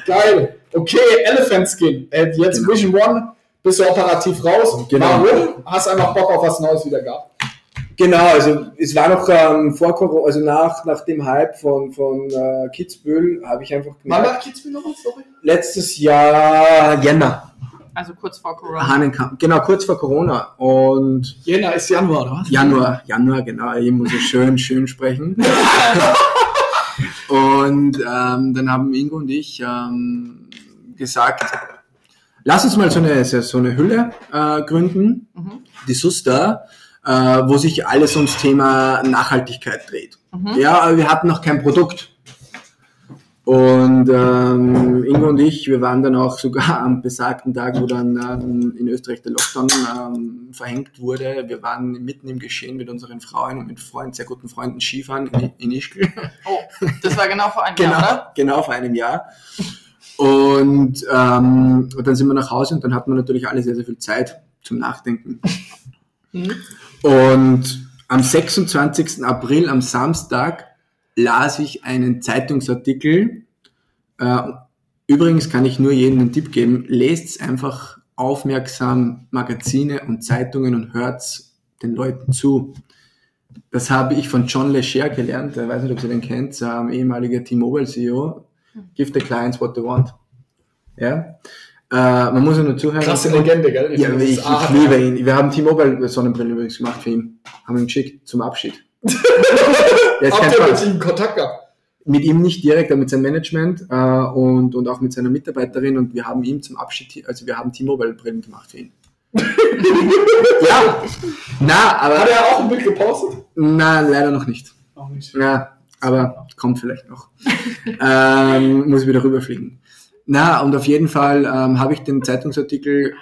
Geil. Okay, Elephant Skin. Äh, jetzt Genau. Vision One, bist du operativ raus. Genau. Warum? Hast einfach Bock auf was Neues wieder gehabt. Genau, also es war noch ähm, vor Corona, also nach, nach dem Hype von, von äh, Kitzbühel habe ich einfach Wann gemerkt, war Kitzbühel noch? Sorry. letztes Jahr Jänner, Also kurz vor Corona. Hahnenkamp, genau, kurz vor Corona und Jänner ist Januar, oder was? Januar, Januar, genau, hier muss ich schön, schön sprechen. und ähm, dann haben Ingo und ich ähm, gesagt, lass uns mal so eine, so eine Hülle äh, gründen, Mhm. die Susta, äh, wo sich alles ums Thema Nachhaltigkeit dreht. Mhm. Ja, aber wir hatten noch kein Produkt. Und ähm, Ingo und ich, wir waren dann auch sogar am besagten Tag, wo dann ähm, in Österreich der Lockdown ähm, verhängt wurde. Wir waren mitten im Geschehen mit unseren Frauen und mit Freunden, sehr guten Freunden Skifahren in, in Ischgl. Oh, das war genau vor einem Genau, Jahr, oder? genau vor einem Jahr. Und, ähm, und dann sind wir nach Hause und dann hat man natürlich alle sehr, sehr viel Zeit zum Nachdenken. Mhm. Und am 26. April, am Samstag, las ich einen Zeitungsartikel. Äh, übrigens kann ich nur jedem einen Tipp geben, lest einfach aufmerksam Magazine und Zeitungen und hört den Leuten zu. Das habe ich von John Lecher gelernt, ich weiß nicht, ob ihr den kennt, ähm, ehemaliger T-Mobile CEO. Give the clients what they want. Ja? Äh, man muss ja nur zuhören. Klasse Legende, gell? In Ja, ich, ich liebe ihn. Wir haben T-Mobile Sonnenbrille übrigens gemacht für ihn. Haben ihn geschickt zum Abschied. Jetzt Habt ihr mit ihm Kontakt gehabt? Mit ihm nicht direkt, aber mit seinem Management äh, und, und auch mit seiner Mitarbeiterin und wir haben ihm zum Abschied, also wir haben T-Mobile Brillen gemacht für ihn. ja, na, aber Hat er auch ein Bild gepostet? na, leider noch nicht. Auch nicht. Ja, aber kommt vielleicht noch. ähm, muss wieder rüberfliegen. Na, und auf jeden Fall ähm, habe ich den Zeitungsartikel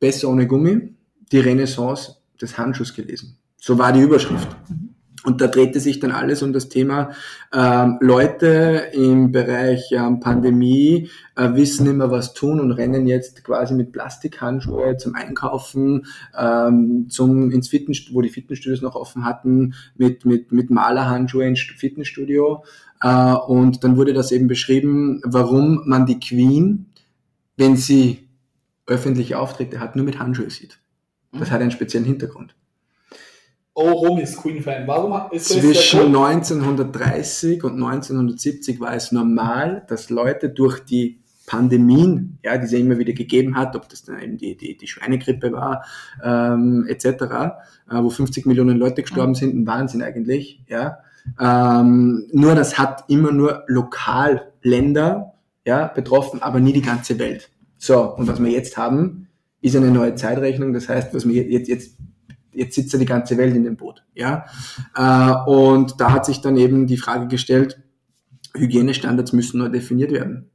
Besser ohne Gummi, die Renaissance des Handschuhs gelesen. So war die Überschrift. Und da drehte sich dann alles um das Thema, ähm, Leute im Bereich ähm, Pandemie äh, wissen immer was tun und rennen jetzt quasi mit Plastikhandschuhe zum Einkaufen, ähm, zum ins Fitness, wo die Fitnessstudios noch offen hatten, mit, mit, mit Malerhandschuhe ins Fitnessstudio. Äh, und dann wurde das eben beschrieben, warum man die Queen, wenn sie öffentliche Auftritte hat, nur mit Handschuhe sieht. Das hat einen speziellen Hintergrund. Oh, Rom ist Queen-Fan. Warum ist das Zwischen 1930 und 1970 war es normal, dass Leute durch die Pandemien, ja, die es ja immer wieder gegeben hat, ob das dann eben die, die, die Schweinegrippe war, ähm, etc., äh, wo 50 Millionen Leute gestorben sind, ein Wahnsinn eigentlich, ja. Ähm, nur das hat immer nur lokal Länder ja, betroffen, aber nie die ganze Welt. So, und was wir jetzt haben, ist eine neue Zeitrechnung. Das heißt, was wir jetzt, jetzt, jetzt sitzt ja die ganze Welt in dem Boot. Ja? Äh, und da hat sich dann eben die Frage gestellt, Hygienestandards müssen neu definiert werden.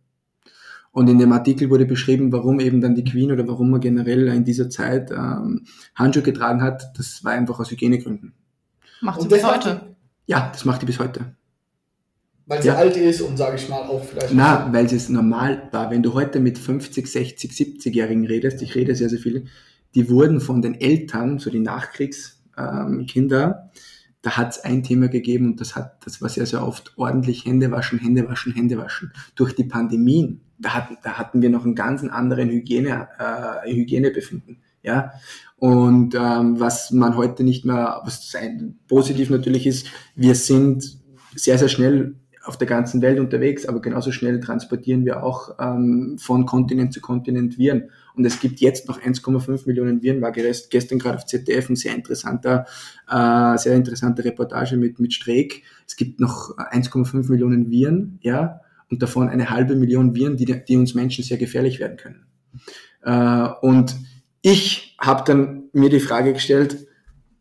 Und in dem Artikel wurde beschrieben, warum eben dann die Queen oder warum man generell in dieser Zeit ähm, Handschuhe getragen hat. Das war einfach aus Hygienegründen. Macht sie Und bis heute. Ja, das macht die bis heute. Weil sie Ja. alt ist und, sage ich mal, auch vielleicht... Na, weil es normal war. Wenn du heute mit 50, 60, 70-Jährigen redest, ich rede sehr, sehr viel, die wurden von den Eltern, so die Nachkriegskinder, ähm, da hat es ein Thema gegeben und das hat, das war sehr, sehr oft ordentlich Hände waschen, Hände waschen, Hände waschen. Durch die Pandemien, da hatten, da hatten wir noch einen ganz anderen Hygiene, äh, Hygienebefinden. Ja, und ähm, was man heute nicht mehr, was positiv natürlich ist, wir sind sehr, sehr schnell auf der ganzen Welt unterwegs, aber genauso schnell transportieren wir auch ähm, von Kontinent zu Kontinent Viren. Und es gibt jetzt noch 1,5 Millionen Viren, war gestern gerade auf ZDF ein sehr interessanter, äh, sehr interessante Reportage mit, mit Streeck. Es gibt noch 1,5 Millionen Viren, ja, und davon eine halbe Million Viren, die, die uns Menschen sehr gefährlich werden können. Äh, und ich habe dann mir die Frage gestellt,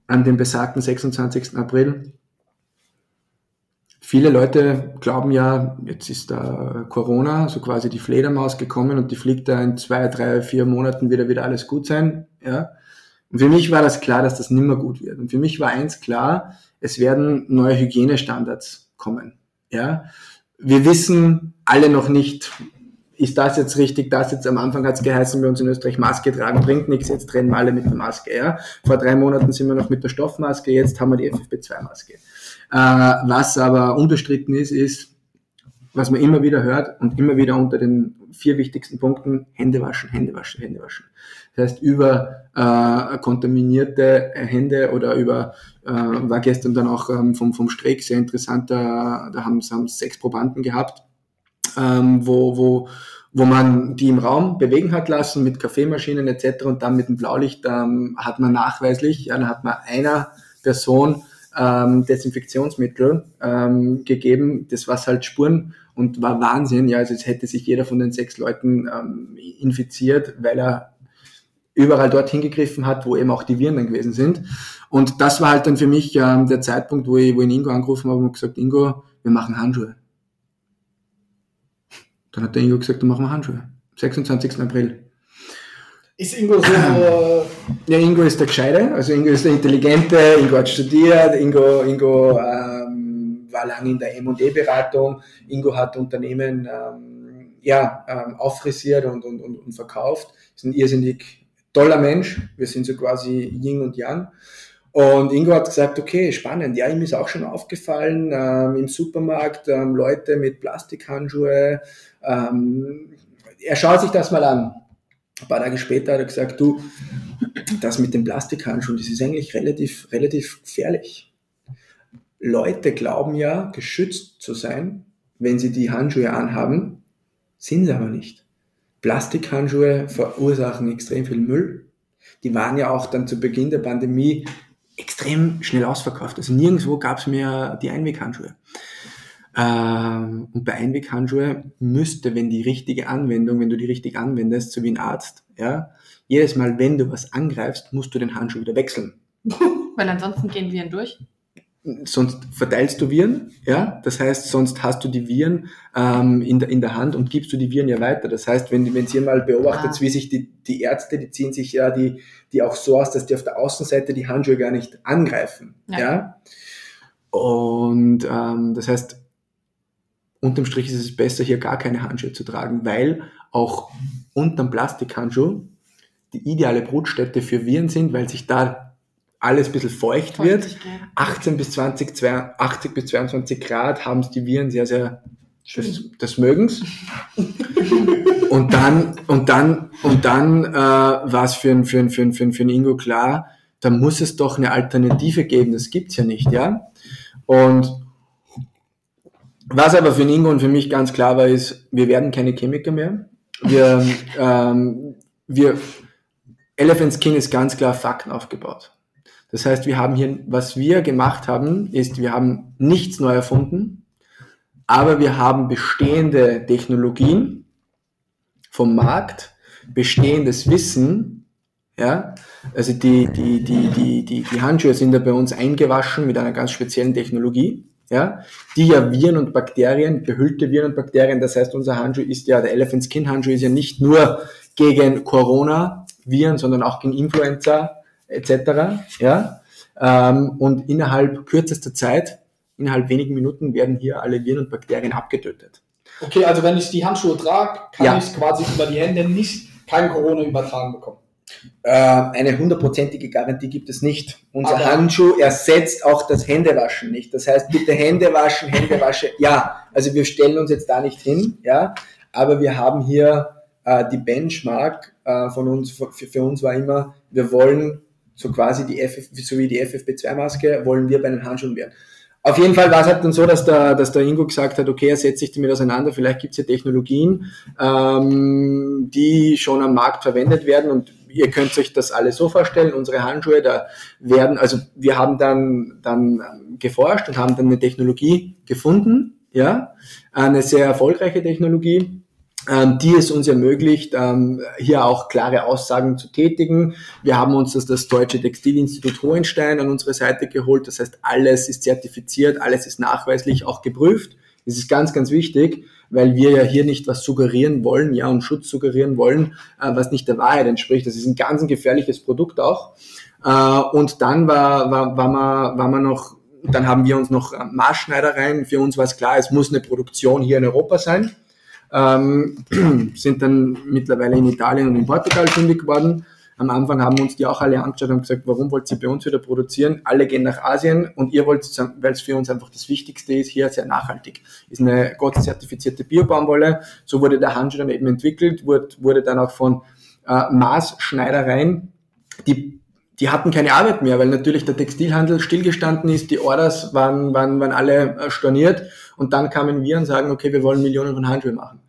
an dem besagten 26. April, Viele Leute glauben ja, jetzt ist da Corona, so quasi die Fledermaus gekommen und die fliegt da in zwei, drei, vier Monaten wieder wieder alles gut sein. Ja. Und für mich war das klar, dass das nimmer gut wird. Und für mich war eins klar, es werden neue Hygienestandards kommen. Ja. Wir wissen alle noch nicht, ist das jetzt richtig, das jetzt am Anfang hat es geheißen, bei uns in Österreich Maske tragen bringt nichts, jetzt trennen wir alle mit der Maske. Ja. Vor drei Monaten sind wir noch mit der Stoffmaske, jetzt haben wir die FFP2-Maske. Äh, was aber unbestritten ist, ist, was man immer wieder hört und immer wieder unter den vier wichtigsten Punkten, Hände waschen, Hände waschen, Hände waschen. Das heißt, über äh, kontaminierte Hände oder über, äh, war gestern dann auch ähm, vom, vom Streeck sehr interessant, da, da haben es sechs Probanden gehabt, ähm, wo, wo, wo man die im Raum bewegen hat lassen mit Kaffeemaschinen etc. und dann mit dem Blaulicht ähm, hat man nachweislich, ja, dann hat man einer Person ähm, Desinfektionsmittel ähm, gegeben, das was halt Spuren und war Wahnsinn, ja, also es hätte sich jeder von den sechs Leuten ähm, infiziert, weil er überall dort hingegriffen hat, wo eben auch die Viren dann gewesen sind. Und das war halt dann für mich ähm, der Zeitpunkt, wo ich, wo ich Ingo angerufen habe und gesagt, Ingo, wir machen Handschuhe. Dann hat der Ingo gesagt, dann machen wir Handschuhe. 26. April. Ist Ingo so... äh, Ja, Ingo ist der Gescheite, also Ingo ist der Intelligente, Ingo hat studiert, Ingo, Ingo ähm, war lange in der M&E-Beratung, Ingo hat Unternehmen ähm, ja, ähm, auffrisiert und, und, und, und verkauft, ist ein irrsinnig toller Mensch, wir sind so quasi Yin und Yang. Und Ingo hat gesagt, okay, spannend, ja, ihm ist auch schon aufgefallen, ähm, im Supermarkt ähm, Leute mit Plastikhandschuhe, ähm, er schaut sich das mal an. Ein paar Tage später hat er gesagt, du, das mit den Plastikhandschuhen, das ist eigentlich relativ, relativ gefährlich. Leute glauben ja, geschützt zu sein, wenn sie die Handschuhe anhaben, sind sie aber nicht. Plastikhandschuhe verursachen extrem viel Müll. Die waren ja auch dann zu Beginn der Pandemie extrem schnell ausverkauft. Also nirgendwo gab es mehr die Einweghandschuhe. Ähm, und bei Einweghandschuhe müsste, wenn die richtige Anwendung, wenn du die richtig anwendest, so wie ein Arzt, ja, jedes Mal, wenn du was angreifst, musst du den Handschuh wieder wechseln. Weil ansonsten gehen Viren durch. sonst verteilst du Viren, ja, das heißt, sonst hast du die Viren ähm, in, der, in der Hand und gibst du die Viren ja weiter. Das heißt, wenn, wenn ihr mal beobachtet, Ah. wie sich die, die Ärzte, die ziehen sich ja die, die auch so aus, dass die auf der Außenseite die Handschuhe gar nicht angreifen, Ja. ja. Und ähm, das heißt, unterm Strich ist es besser, hier gar keine Handschuhe zu tragen, weil auch unterm Plastikhandschuh die ideale Brutstätte für Viren sind, weil sich da alles ein bisschen feucht wird. Feuchtigkeit. 18 bis 20, 80 bis 22 Grad haben es die Viren sehr, sehr des, des Mögens. und dann, und dann, und dann äh, war es für, einen- für, für, für, einen- für einen Ingo klar, da muss es doch eine Alternative geben, das gibt's ja nicht, ja. Und was aber für den Ingo und für mich ganz klar war, ist, wir werden keine Chemiker mehr. Wir, ähm, wir, Elephant Skin ist ganz klar Fakten aufgebaut. Das heißt, wir haben hier, was wir gemacht haben, ist, wir haben nichts neu erfunden, aber wir haben bestehende Technologien vom Markt, bestehendes Wissen, ja, also die, die, die, die, die, die Handschuhe sind da bei uns eingewaschen mit einer ganz speziellen Technologie, ja, die ja Viren und Bakterien, behüllte Viren und Bakterien, das heißt, unser Handschuh ist ja, der Elephant Skin Handschuh ist ja nicht nur gegen Corona-Viren, sondern auch gegen Influenza etc., ja, ähm, und innerhalb kürzester Zeit, innerhalb wenigen Minuten werden hier alle Viren und Bakterien abgetötet. Okay, also wenn ich die Handschuhe trage, kann Ja. ich quasi über die Hände nicht kein Corona übertragen bekommen. Äh, eine hundertprozentige Garantie gibt es nicht. Unser Aber- Handschuh ersetzt auch das Händewaschen nicht. Das heißt, bitte Hände waschen, Hände waschen. Ja, also wir stellen uns jetzt da nicht hin, ja, aber wir haben hier äh, die Benchmark äh, von uns, für, für uns war immer, wir wollen so quasi die FF, so wie die FFP2-Maske, wollen wir bei den Handschuhen werden. Auf jeden Fall war es halt dann so, dass der, dass der Ingo gesagt hat, okay, er setzt sich damit auseinander, vielleicht gibt es ja Technologien, ähm, die schon am Markt verwendet werden und ihr könnt euch das alles so vorstellen, unsere Handschuhe, da werden, also wir haben dann, dann geforscht und haben dann eine Technologie gefunden, ja, eine sehr erfolgreiche Technologie, ähm, die es uns ermöglicht, ähm, hier auch klare Aussagen zu tätigen. Wir haben uns das, das Deutsche Textilinstitut Hohenstein an unsere Seite geholt. Das heißt, alles ist zertifiziert, alles ist nachweislich auch geprüft. Das ist ganz, ganz wichtig, weil wir ja hier nicht was suggerieren wollen, ja, und Schutz suggerieren wollen, äh, was nicht der Wahrheit entspricht. Das ist ein ganz ein gefährliches Produkt auch. Äh, und dann war, war, war, man, war man noch, dann haben wir uns noch äh, Maßschneidereien. Für uns war es klar, es muss eine Produktion hier in Europa sein ähm, sind dann mittlerweile in Italien und in Portugal fündig geworden. Am Anfang haben uns die auch alle angeschaut und gesagt, warum wollt ihr bei uns wieder produzieren? Alle gehen nach Asien und ihr wollt, weil es für uns einfach das Wichtigste ist, hier sehr nachhaltig. Ist eine Gott-zertifizierte Biobaumwolle. So wurde der Handschuh dann eben entwickelt, wurde, wurde dann auch von äh, Maßschneidereien, die die hatten keine Arbeit mehr, weil natürlich der Textilhandel stillgestanden ist, die Orders waren, waren, waren alle äh, storniert und dann kamen wir und sagen, okay, wir wollen Millionen von Handschuhe machen.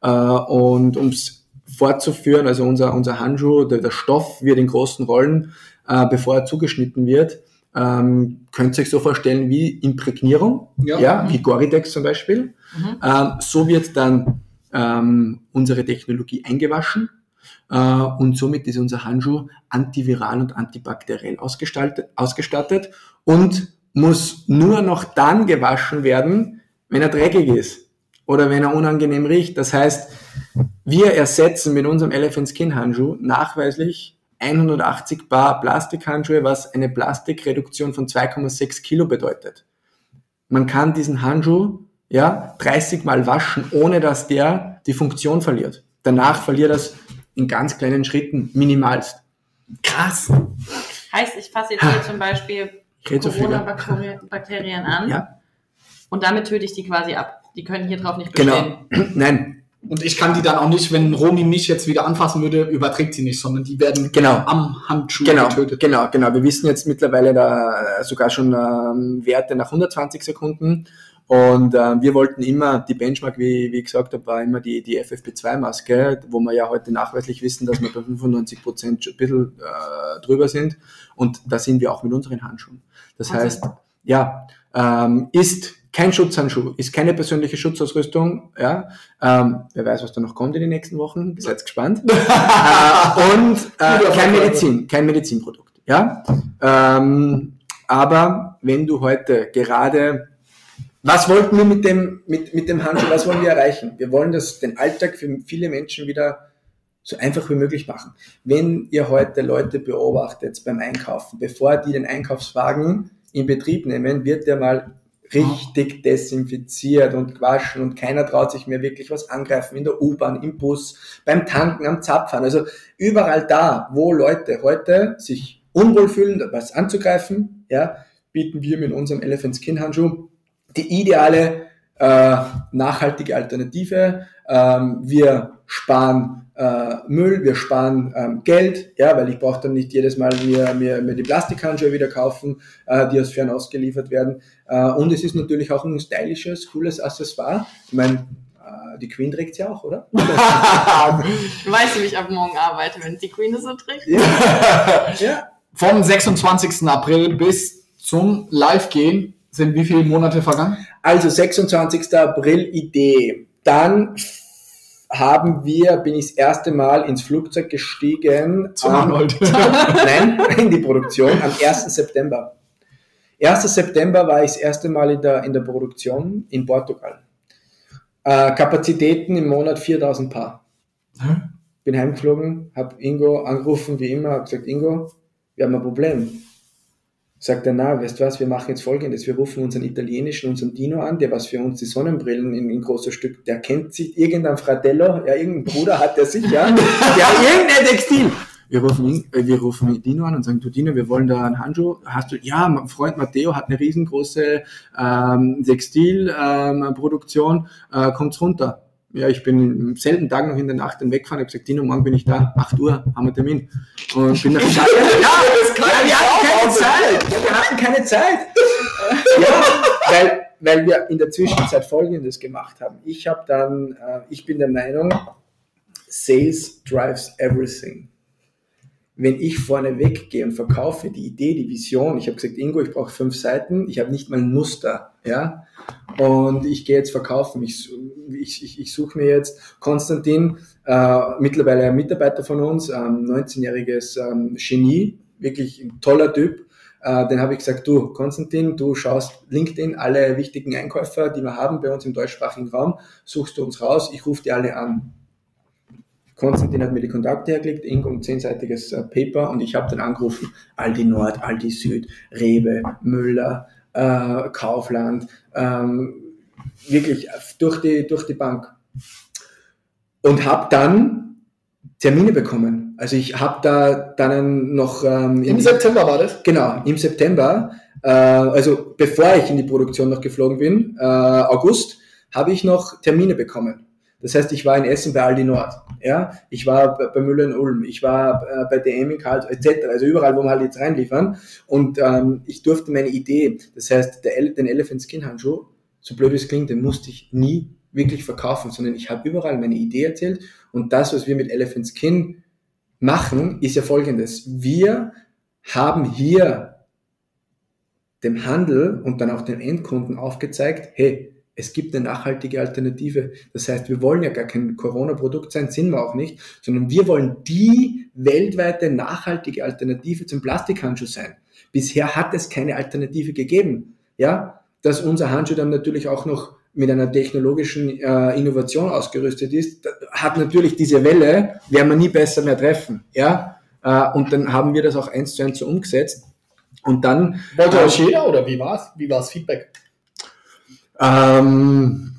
Äh, und um es fortzuführen, also unser, unser Handschuh, der, der Stoff wird in großen Rollen, äh, bevor er zugeschnitten wird, ähm, könnt ihr euch so vorstellen wie Imprägnierung, Ja. ja, wie Goritex zum Beispiel. Mhm. Ähm, so wird dann ähm, unsere Technologie eingewaschen äh, und somit ist unser Handschuh antiviral und antibakteriell ausgestaltet, ausgestattet und muss nur noch dann gewaschen werden, wenn er dreckig ist oder wenn er unangenehm riecht. Das heißt, wir ersetzen mit unserem Elephant Skin Handschuh nachweislich 180 Bar Plastikhandschuhe, was eine Plastikreduktion von 2,6 Kilo bedeutet. Man kann diesen Handschuh ja 30 Mal waschen, ohne dass der die Funktion verliert. Danach verliert das in ganz kleinen Schritten minimalst. Krass. Heißt, ich fasse jetzt hier zum Beispiel? Corona-Bakterien an Ja, und damit töte ich die quasi ab. Die können hier drauf nicht bestehen. genau. Nein, Und ich kann die dann auch nicht, wenn Romy mich jetzt wieder anfassen würde, überträgt sie nicht, sondern die werden genau. am Handschuh Genau, getötet. genau, genau. Wir wissen jetzt mittlerweile da äh, sogar schon ähm, Werte nach 120 Sekunden. Und äh, wir wollten immer, die Benchmark, wie, wie ich gesagt habe, war immer die, die FFP2-Maske, wo wir ja heute nachweislich wissen, dass wir bei 95 Prozent ein bisschen äh, drüber sind. Und da sind wir auch mit unseren Handschuhen. Das heißt, ja, ähm, ist kein Schutzhandschuh, ist keine persönliche Schutzausrüstung. Ja, ähm, wer weiß, was da noch kommt in den nächsten Wochen. Seid gespannt. äh, und äh, kein. Medizin, kein Medizinprodukt. Ja, ähm, Aber wenn du heute gerade, was wollten wir mit dem, mit, mit dem Handschuh, was wollen wir erreichen? Wir wollen das, den Alltag für viele Menschen wieder so einfach wie möglich machen. Wenn ihr heute Leute beobachtet beim Einkaufen, bevor die den Einkaufswagen in Betrieb nehmen, wird der mal richtig desinfiziert und gewaschen und keiner traut sich mehr wirklich was angreifen in der U-Bahn, im Bus, beim Tanken, am Zapfahren. Also überall da, wo Leute heute sich unwohl fühlen, was anzugreifen, ja, bieten wir mit unserem Elephant Skin Handschuh die ideale äh, nachhaltige Alternative. Ähm, wir sparen äh, Müll, wir sparen ähm, Geld, ja, weil ich brauche dann nicht jedes Mal mir, mir, mir die Plastikhandschuhe wieder kaufen, äh, die aus Fernost geliefert werden. Äh, und es ist natürlich auch ein stylisches, cooles Accessoire. Ich meine, äh, die Queen trägt sie auch, oder? du weißt, wie ich ab morgen arbeite, wenn die Queen es so trägt. Ja. ja. Vom 26. April bis zum Live-Gehen sind wie viele Monate vergangen? Also 26. April Idee. Dann haben wir, bin ich das erste Mal ins Flugzeug gestiegen. Zum Arnold. nein, in die Produktion am 1. September. 1. September war ich das erste Mal in der, in der Produktion in Portugal. Äh, Kapazitäten im Monat 4000 Paar. Hm? Bin heimgeflogen, habe Ingo angerufen, wie immer, habe gesagt, Ingo, wir haben ein Problem sagt er, na, weißt du was, wir machen jetzt folgendes, wir rufen unseren italienischen, unseren Dino an, der was für uns die Sonnenbrillen in, in großer Stück, der kennt sich, irgendein Fratello, ja, irgendein Bruder hat der sicher, hat irgendein Textil. Wir rufen, ihn, äh, wir rufen Dino an und sagen, du Dino, wir wollen da einen Handschuh. Hast du, ja, mein Freund Matteo hat eine riesengroße ähm, Textilproduktion, ähm, äh, kommt's runter ja, ich bin am selben Tag noch in der Nacht dann weggefahren, habe gesagt, Dino, morgen bin ich da, 8 Uhr, haben wir Termin. Und bin nach ja, das kann ja, wir hatten keine Zeit. Ja, wir hatten keine Zeit. ja, weil, weil wir in der Zwischenzeit Folgendes gemacht haben. Ich habe dann, äh, ich bin der Meinung, Sales drives everything. Wenn ich vorne weggehe und verkaufe die Idee, die Vision, ich habe gesagt, Ingo, ich brauche fünf Seiten, ich habe nicht mal ein Muster, ja, und ich gehe jetzt verkaufen. Ich, ich, ich, ich suche mir jetzt Konstantin, äh, mittlerweile ein Mitarbeiter von uns, ähm, 19-jähriges ähm, Genie, wirklich ein toller Typ. Äh, den habe ich gesagt, du Konstantin, du schaust LinkedIn, alle wichtigen Einkäufer, die wir haben bei uns im deutschsprachigen Raum, suchst du uns raus, ich rufe die alle an. Konstantin hat mir die Kontakte hergelegt, Ingo ein zehnseitiges äh, Paper und ich habe dann angerufen, Aldi Nord, Aldi Süd, Rewe, Müller, äh, Kaufland, ähm, wirklich durch die, durch die Bank. Und habe dann Termine bekommen. Also ich habe da dann noch... Ähm, Im September war das? Genau, im September. Äh, also bevor ich in die Produktion noch geflogen bin, äh, August, habe ich noch Termine bekommen. Das heißt, ich war in Essen bei Aldi Nord, ja, ich war bei Müller in Ulm, ich war äh, bei DM in Karlsruhe, etc. Also überall, wo wir halt jetzt reinliefern. Und ähm, ich durfte meine Idee, das heißt, der, den Elephant Skin Handschuh, so blöd es klingt, den musste ich nie wirklich verkaufen, sondern ich habe überall meine Idee erzählt. Und das, was wir mit Elephant Skin machen, ist ja folgendes. Wir haben hier dem Handel und dann auch den Endkunden aufgezeigt, hey, es gibt eine nachhaltige Alternative. Das heißt, wir wollen ja gar kein Corona-Produkt sein, sind wir auch nicht, sondern wir wollen die weltweite nachhaltige Alternative zum Plastikhandschuh sein. Bisher hat es keine Alternative gegeben. Ja, dass unser Handschuh dann natürlich auch noch mit einer technologischen äh, Innovation ausgerüstet ist, hat natürlich diese Welle, werden wir nie besser mehr treffen. Ja, äh, und dann haben wir das auch eins zu eins so umgesetzt. Und dann. Wollte äh, das jeder oder wie war's? Wie war's Feedback? Ähm,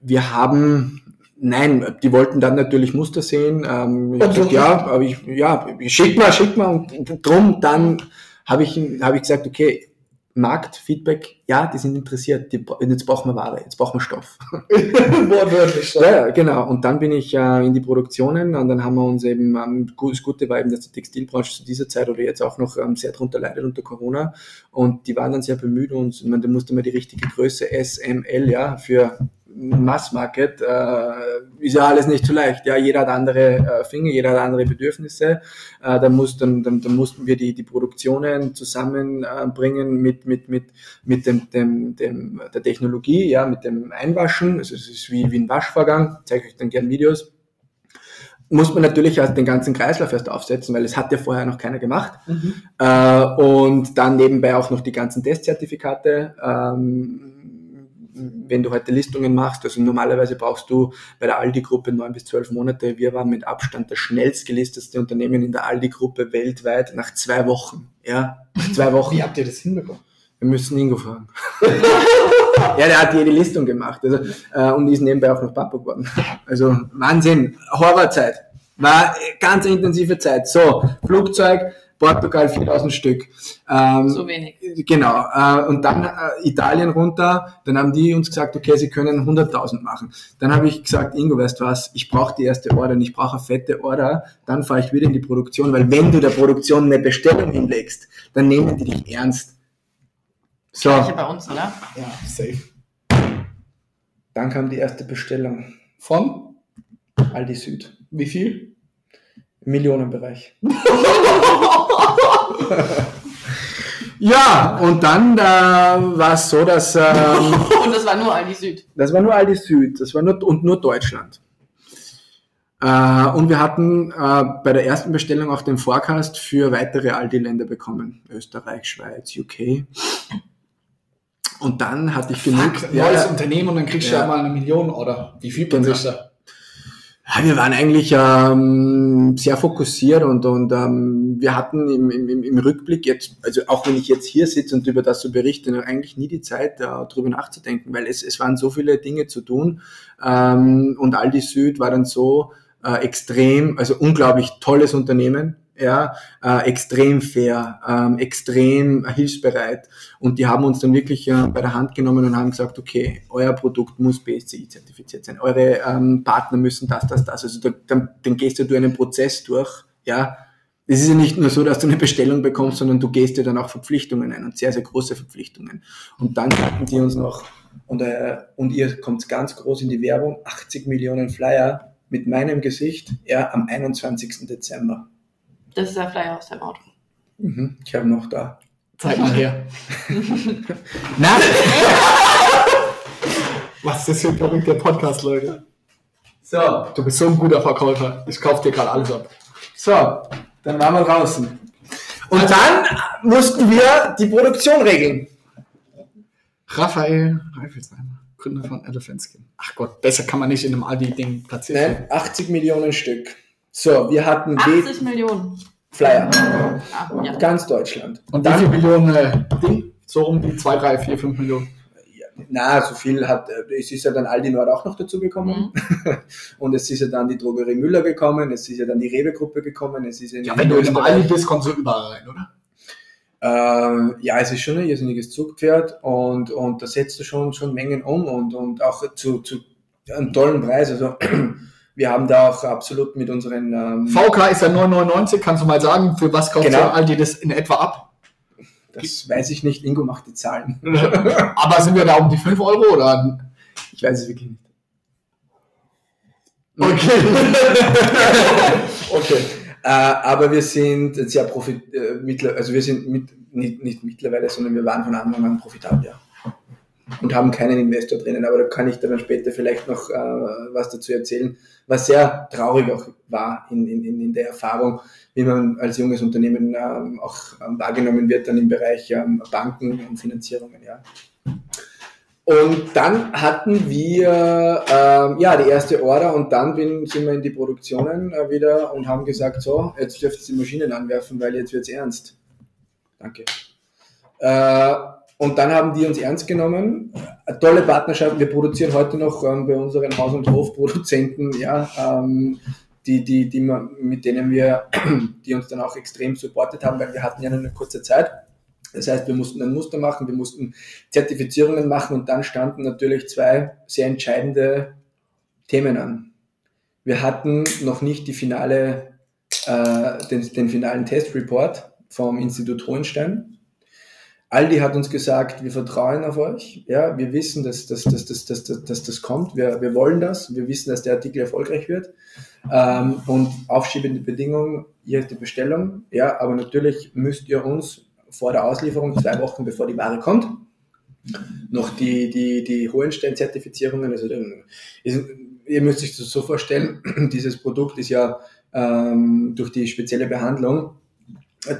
wir haben, nein, die wollten dann natürlich Muster sehen. Ähm, ich gesagt, ja, aber ich, ja, schick mal, schick mal. Und drum dann habe ich, hab ich gesagt, okay, Markt, Feedback, ja, die sind interessiert, die, jetzt brauchen wir Ware, jetzt brauchen wir Stoff. Wortwörtlich. ja, genau. Und dann bin ich äh, in die Produktionen und dann haben wir uns eben, ähm, das Gute war eben, dass die Textilbranche zu dieser Zeit oder jetzt auch noch ähm, sehr drunter leidet unter Corona und die waren dann sehr bemüht und man, da musste man die richtige Größe S, M, L, ja, für Mass-Market äh, ist ja alles nicht so leicht. Ja, jeder hat andere äh, Finger, jeder hat andere Bedürfnisse. Äh, da muss dann, dann, dann mussten wir die, die Produktionen zusammenbringen mit mit mit mit dem, dem, dem der Technologie, ja, mit dem Einwaschen. Also es ist wie wie ein Waschvorgang. Zeige euch dann gern Videos. muss man natürlich auch den ganzen Kreislauf erst aufsetzen, weil es hat ja vorher noch keiner gemacht. Äh, und dann nebenbei auch noch die ganzen Testzertifikate. Ähm, wenn du heute Listungen machst, also normalerweise brauchst du bei der Aldi-Gruppe neun bis zwölf Monate. Wir waren mit Abstand das schnellst gelistetste Unternehmen in der Aldi-Gruppe weltweit nach zwei Wochen. Ja, nach zwei Wochen. Wie habt ihr das hinbekommen? Wir müssen Ingo fragen. ja, der hat jede Listung gemacht. Also, äh, und ist nebenbei auch noch Papa geworden. Also Wahnsinn. Horrorzeit. War äh, ganz intensive Zeit. So, Flugzeug, Portugal 4000 Stück. Ähm, So wenig. Genau. Äh, und dann äh, Italien runter. Dann haben die uns gesagt, okay, sie können 100.000 machen. Dann habe ich gesagt, Ingo, weißt du was, ich brauche die erste Order und ich brauche eine fette Order. Dann fahre ich wieder in die Produktion, weil wenn du der Produktion eine Bestellung hinlegst, dann nehmen die dich ernst. So, Gleiche bei uns, oder? Ja, safe. dann kam die erste Bestellung. Von? Aldi Süd. Wie viel? Millionenbereich. ja, und dann äh, war es so, dass ähm, Und das war nur Aldi Süd. das war nur Aldi Süd, das war nur und nur Deutschland. Äh, und wir hatten äh, bei der ersten Bestellung auch den Forecast für weitere Aldi-Länder bekommen. Österreich, Schweiz, UK. Und dann hatte ich genug. Fuck, Ja, neues ja. Unternehmen und dann kriegst du Ja. ja mal eine Million, oder? Wie viel Genau. sich da? Ja, wir waren eigentlich ähm, sehr fokussiert und, und ähm, wir hatten im, im, im Rückblick jetzt, also auch wenn ich jetzt hier sitze und über das so berichte, eigentlich nie die Zeit, äh, darüber nachzudenken, weil es, es waren so viele Dinge zu tun ähm, und Aldi Süd war dann so äh, extrem, also unglaublich tolles Unternehmen, ja, äh, extrem fair, ähm, extrem hilfsbereit und die haben uns dann wirklich äh, bei der Hand genommen und haben gesagt, okay, euer Produkt muss BSCI zertifiziert sein, eure ähm, Partner müssen das, das, das, also da, dann, dann gehst du durch einen Prozess durch, ja, es ist ja nicht nur so, dass du eine Bestellung bekommst, sondern du gehst dir dann auch Verpflichtungen ein und sehr, sehr große Verpflichtungen. Und dann sagten die uns noch, und, äh, und ihr kommt ganz groß in die Werbung, 80 Millionen Flyer mit meinem Gesicht, ja, am 21. Dezember. Das ist der Flyer aus deinem Auto. Mhm, ich habe noch da. Zeig mal her. Na? Was ist das für ein verrückter Podcast, Leute? So, Du bist so ein guter Verkäufer. Ich kauf dir gerade alles ab. so, dann waren wir draußen. Und dann mussten wir die Produktion regeln. Raphael Reifelsheimer, Gründer von Elephant Skin. Ach Gott, besser kann man nicht in einem Aldi-Ding platzieren. Ne? 80 Millionen Stück. So, wir hatten die 80 Millionen. Flyer, Ah, ja. ganz Deutschland. Und wie viele Millionen äh, Ding? So um die 2, 3, 4, 5 Millionen. Na, so viel hat, äh, es ist ja dann Aldi Nord auch noch dazu gekommen. Und es ist ja dann die Drogerie Müller gekommen, es ist ja dann die Rewe-Gruppe gekommen, es ist in Ja, wenn du in einem Aldi bist, kommst du überall rein, oder? Ähm, ja, es ist schon ein irrsinniges Zugpferd und, und da setzt du schon, schon Mengen um und, und auch zu, zu einem tollen Preis. Also wir haben da auch absolut mit unseren ähm, VK ist ja 9,99. Kannst du mal sagen, für was kauft Genau. Aldi das in etwa ab? das weiß ich nicht, Ingo macht die Zahlen. Aber sind wir da um die 5 Euro oder? Ich weiß es wirklich nicht. Okay. Okay. Äh, aber wir sind sehr profit, äh, mittler, also wir sind mit, nicht, nicht mittlerweile, sondern wir waren von Anfang an profitabel, ja. Und haben keinen Investor drinnen, aber da kann ich dann später vielleicht noch äh, was dazu erzählen, was sehr traurig auch war in, in, in der Erfahrung, wie man als junges Unternehmen ähm, auch ähm, wahrgenommen wird dann im Bereich ähm, Banken und Finanzierungen, ja. Und dann hatten wir ähm, ja die erste Order und dann bin, sind wir in die Produktionen äh, wieder und haben gesagt, so, jetzt dürft ihr die Maschinen anwerfen, weil jetzt wird's ernst. Danke. Äh, und dann haben die uns ernst genommen. Eine tolle Partnerschaft. Wir produzieren heute noch ähm, bei unseren Haus- und Hofproduzenten, ja, ähm, die, die, die mit denen wir, die uns dann auch extrem supportet haben, weil wir hatten ja nur eine kurze Zeit. Das heißt, wir mussten ein Muster machen, wir mussten Zertifizierungen machen und dann standen natürlich zwei sehr entscheidende Themen an. Wir hatten noch nicht die finale, äh, den, den finalen Testreport vom Institut Hohenstein. Aldi hat uns gesagt, wir vertrauen auf euch. Ja, wir wissen, dass, dass, dass, dass, dass, dass, dass das kommt. Wir, wir wollen das. Wir wissen, dass der Artikel erfolgreich wird. Ähm, und aufschiebende Bedingungen, hier ist die Bestellung. Ja, aber natürlich müsst ihr uns vor der Auslieferung, zwei Wochen bevor die Ware kommt, noch die, die, die Hohenstein-Zertifizierungen, also ihr müsst euch das so vorstellen, dieses Produkt ist ja ähm, durch die spezielle Behandlung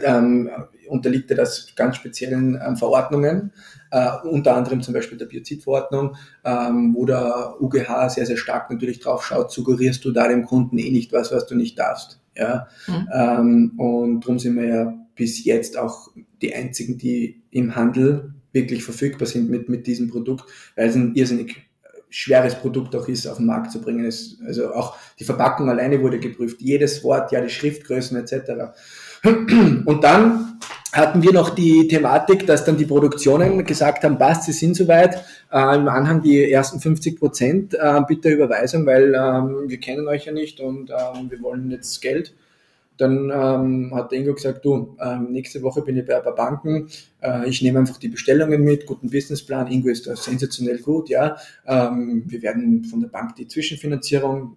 ähm, unterliegt ja das ganz speziellen ähm, Verordnungen, äh, unter anderem zum Beispiel der Biozidverordnung, ähm, wo der UGH sehr, sehr stark natürlich drauf schaut, suggerierst du da dem Kunden eh nicht was, was du nicht darfst. Ja? Mhm. Ähm, und darum sind wir ja bis jetzt auch die einzigen, die im Handel wirklich verfügbar sind mit, mit diesem Produkt, weil es ein irrsinnig schweres Produkt auch ist, auf den Markt zu bringen. Es, also auch die Verpackung alleine wurde geprüft, jedes Wort, ja, die Schriftgrößen etc. Und dann hatten wir noch die Thematik, dass dann die Produktionen gesagt haben, passt, sie sind soweit, äh, im Anhang die ersten 50 Prozent äh, bitte Überweisung, weil ähm, wir kennen euch ja nicht und ähm, wir wollen jetzt Geld. Dann ähm, hat Ingo gesagt, du, ähm, nächste Woche bin ich bei ein paar Banken, äh, ich nehme einfach die Bestellungen mit, guten Businessplan, Ingo ist da sensationell gut, ja. Ähm, wir werden von der Bank die Zwischenfinanzierung,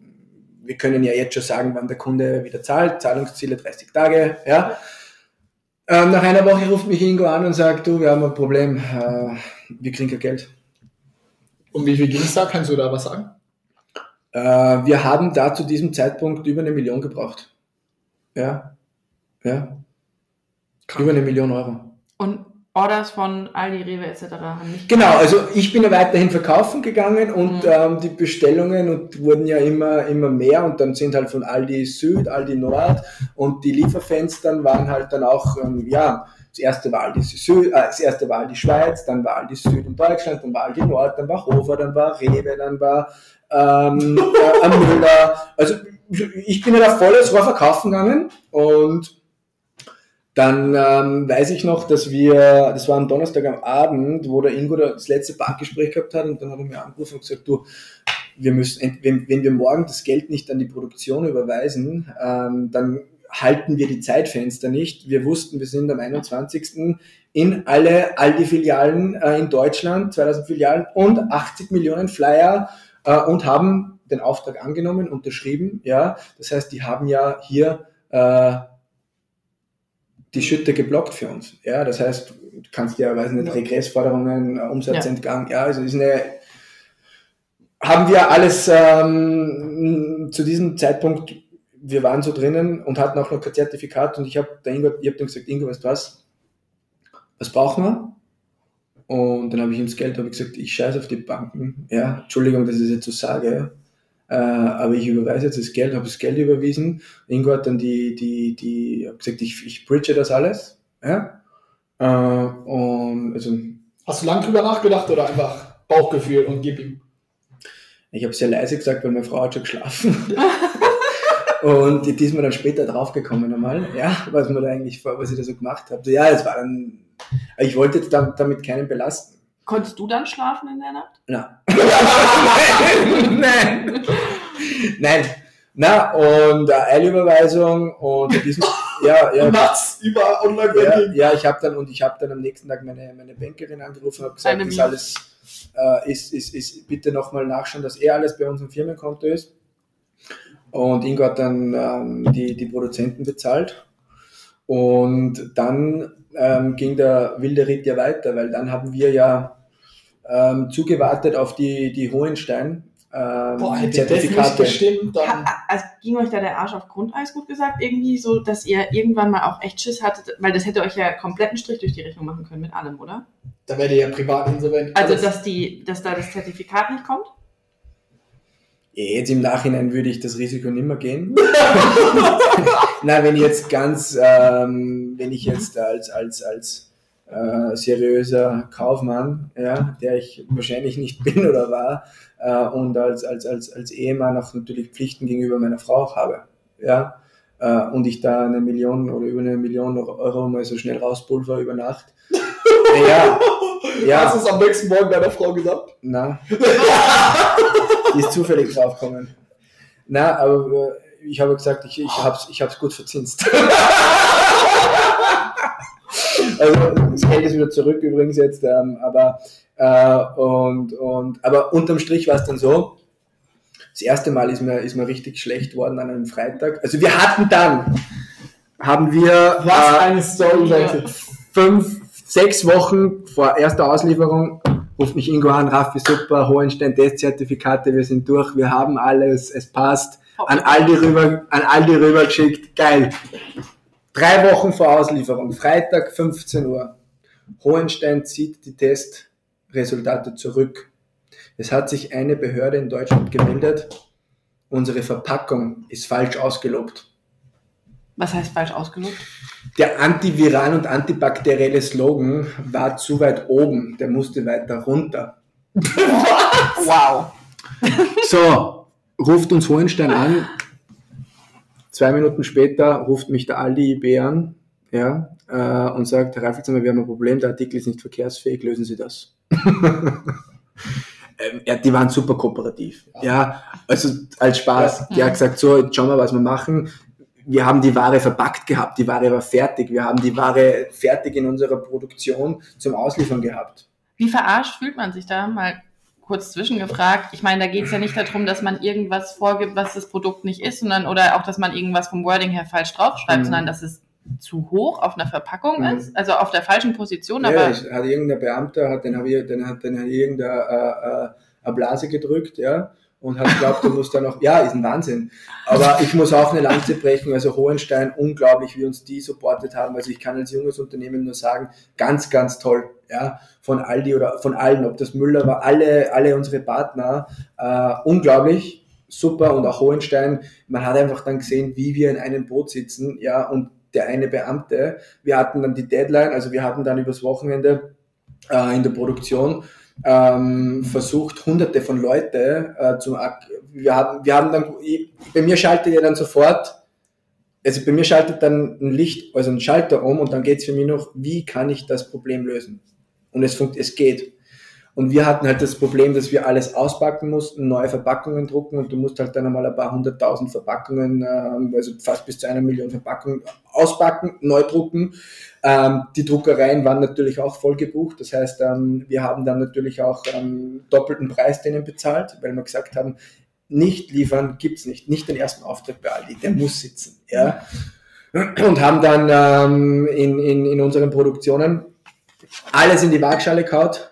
wir können ja jetzt schon sagen, wann der Kunde wieder zahlt, Zahlungsziele 30 Tage, ja. Ähm, nach einer Woche ruft mich Ingo an und sagt, du, wir haben ein Problem, äh, wir kriegen kein Geld. Und wie viel ging es da? Kannst du da was sagen? Äh, wir haben da zu diesem Zeitpunkt über eine Million gebraucht. Ja. Ja. Krank. Über eine Million Euro. Und Orders von Aldi, Rewe etc. haben nicht. Genau, also ich bin ja weiterhin verkaufen gegangen und mhm. ähm, die Bestellungen und wurden ja immer, immer mehr und dann sind halt von Aldi Süd, Aldi Nord und die Lieferfenstern waren halt dann auch, ähm, ja, das erste war Aldi Süd, äh, das erste war Aldi Schweiz, dann war Aldi Süd in Deutschland, dann war Aldi Nord, dann war Hofer, dann war Rewe, dann war ähm, äh, Müller. Also ich bin ja da volles Rohr verkaufen gegangen und dann ähm, weiß ich noch, dass wir, das war am Donnerstag am Abend, wo der Ingo das letzte Bankgespräch gehabt hat und dann hat er mir angerufen und gesagt, du, wir müssen, wenn, wenn wir morgen das Geld nicht an die Produktion überweisen, ähm, dann halten wir die Zeitfenster nicht. Wir wussten, wir sind am 21. in alle Aldi-Filialen äh, in Deutschland, 2000 Filialen und 80 Millionen Flyer äh, und haben den Auftrag angenommen, unterschrieben. Ja, das heißt, die haben ja hier äh, die Schütte geblockt für uns. Ja, das heißt, du kannst ja, weiß nicht, Regressforderungen, äh, Umsatzentgang, ja. ja, also ist eine, haben wir alles ähm, zu diesem Zeitpunkt, wir waren so drinnen und hatten auch noch kein Zertifikat und ich habe der Ingo, ich hab dann gesagt, Ingo, weißt du was, was brauchen wir? Und dann habe ich ihm das Geld, habe ich gesagt, ich scheiße auf die Banken. Ja, Entschuldigung, dass ich das jetzt so sage. Äh, aber ich überweise jetzt das Geld, habe das Geld überwiesen. Ingo hat dann die, die, die, hab gesagt, ich, ich bridge das alles. Ja? Äh, und also, Hast du lange drüber nachgedacht oder einfach Bauchgefühl und gib ihm? Ich habe sehr leise gesagt, weil meine Frau hat schon geschlafen. und die ist mir dann später draufgekommen einmal, ja, was man da eigentlich, was ich da so gemacht habe. Ja, es war dann ich wollte jetzt damit keinen belasten. Konntest du dann schlafen in der Nacht? Na. Nein. Nein. Na, und äh, Eilüberweisung und diesen, ja, ja. Nachts über Online-Banking. Ja, ja, ich habe dann, und ich habe dann am nächsten Tag meine, meine Bankerin angerufen und habe gesagt, ist alles, äh, ist, ist, ist, bitte nochmal nachschauen, dass er alles bei uns im Firmenkonto ist. Und Ingo hat dann ähm, die, die Produzenten bezahlt. Und dann ähm, ging der wilde Ritt ja weiter, weil dann haben wir ja ähm, zugewartet auf die, die Hohenstein. Ähm, Boah, hätte Zertifikate. Das gestimmt, dann also ging euch da der Arsch auf Grundeis, gut gesagt, irgendwie so, dass ihr irgendwann mal auch echt Schiss hattet, weil das hätte euch ja kompletten Strich durch die Rechnung machen können mit allem, oder? Da wäre ihr ja privat insolvent. Also, dass, die, dass da das Zertifikat nicht kommt? Jetzt im Nachhinein würde ich das Risiko nicht mehr gehen. Na, wenn ich jetzt ganz, ähm, wenn ich jetzt als, als, als äh, seriöser Kaufmann, ja, der ich wahrscheinlich nicht bin oder war, äh, und als, als, als, als Ehemann auch natürlich Pflichten gegenüber meiner Frau auch habe, ja, äh, und ich da eine Million oder über eine Million Euro mal so schnell rauspulver über Nacht. ja, ja. Hast du es am nächsten Morgen deiner Frau gesagt? Na. Die ist zufällig draufgekommen. Na, aber äh, ich habe gesagt, ich, ich habe es ich hab's gut verzinst. Also das Geld ist wieder zurück übrigens jetzt, ähm, aber äh, und, und aber unterm Strich war es dann so, das erste Mal ist mir, ist mir richtig schlecht worden an einem Freitag. Also wir hatten dann, haben wir Was äh, eine Story, Leute. Fünf, sechs Wochen vor erster Auslieferung ruft mich Ingo an, Raffi, super, Hohenstein, Testzertifikate, wir sind durch, wir haben alles, es passt. An Aldi rüber, an Aldi rüber geschickt, geil. Drei Wochen vor Auslieferung, Freitag 15 Uhr. Hohenstein zieht die Testresultate zurück. Es hat sich eine Behörde in Deutschland gemeldet, unsere Verpackung ist falsch ausgelobt. Was heißt falsch ausgelobt? Der antiviral und antibakterielle Slogan war zu weit oben, der musste weiter runter. Wow. So, ruft uns Hohenstein an. Zwei Minuten später ruft mich der Aldi IB an ja, äh, und sagt, Herr Reifelshammer, wir haben ein Problem, der Artikel ist nicht verkehrsfähig, lösen Sie das. Ähm, ja, die waren super kooperativ. Ja, also als Spaß. Die hat gesagt, so, jetzt schauen wir, was wir machen. Wir haben die Ware verpackt gehabt, die Ware war fertig. Wir haben die Ware fertig in unserer Produktion zum Ausliefern gehabt. Wie verarscht fühlt man sich da? Mal kurz zwischengefragt. Ich meine, da geht es ja nicht darum, dass man irgendwas vorgibt, was das Produkt nicht ist, sondern oder auch, dass man irgendwas vom Wording her falsch draufschreibt, Mhm. sondern dass es zu hoch auf einer Verpackung Mhm. ist, also auf der falschen Position, Ja, aber es hat irgendein Beamter, hat, den, hab ich, den hat den hat irgendeine äh, äh, eine Blase gedrückt, ja, und hat geglaubt, du musst da noch, ja, ist ein Wahnsinn. Aber ich muss auch eine Lanze brechen, also Hohenstein, unglaublich, wie uns die supportet haben. Also ich kann als junges Unternehmen nur sagen, ganz, ganz toll, ja, von Aldi oder von allen, ob das Müller war, alle, alle unsere Partner, äh, unglaublich, super und auch Hohenstein. Man hat einfach dann gesehen, wie wir in einem Boot sitzen, ja, und der eine Beamte, wir hatten dann die Deadline, also wir hatten dann übers Wochenende äh, in der Produktion ähm, versucht, hunderte von Leute äh, zu, wir haben, wir haben dann, ich, bei mir schaltet ja dann sofort, also bei mir schaltet dann ein Licht, also ein Schalter um und dann geht's für mich noch, wie kann ich das Problem lösen? Und es funkt, es geht. Und wir hatten halt das Problem, dass wir alles auspacken mussten, neue Verpackungen drucken und du musst halt dann einmal ein paar hunderttausend Verpackungen, ähm, also fast bis zu einer Million Verpackungen auspacken, neu drucken. Ähm, die Druckereien waren natürlich auch voll gebucht. Das heißt, ähm, wir haben dann natürlich auch ähm, doppelten Preis denen bezahlt, weil wir gesagt haben, nicht liefern gibt's nicht. Nicht den ersten Auftrag bei Aldi, der muss sitzen. Ja? Und haben dann ähm, in, in, in unseren Produktionen alles in die Waagschale kaut.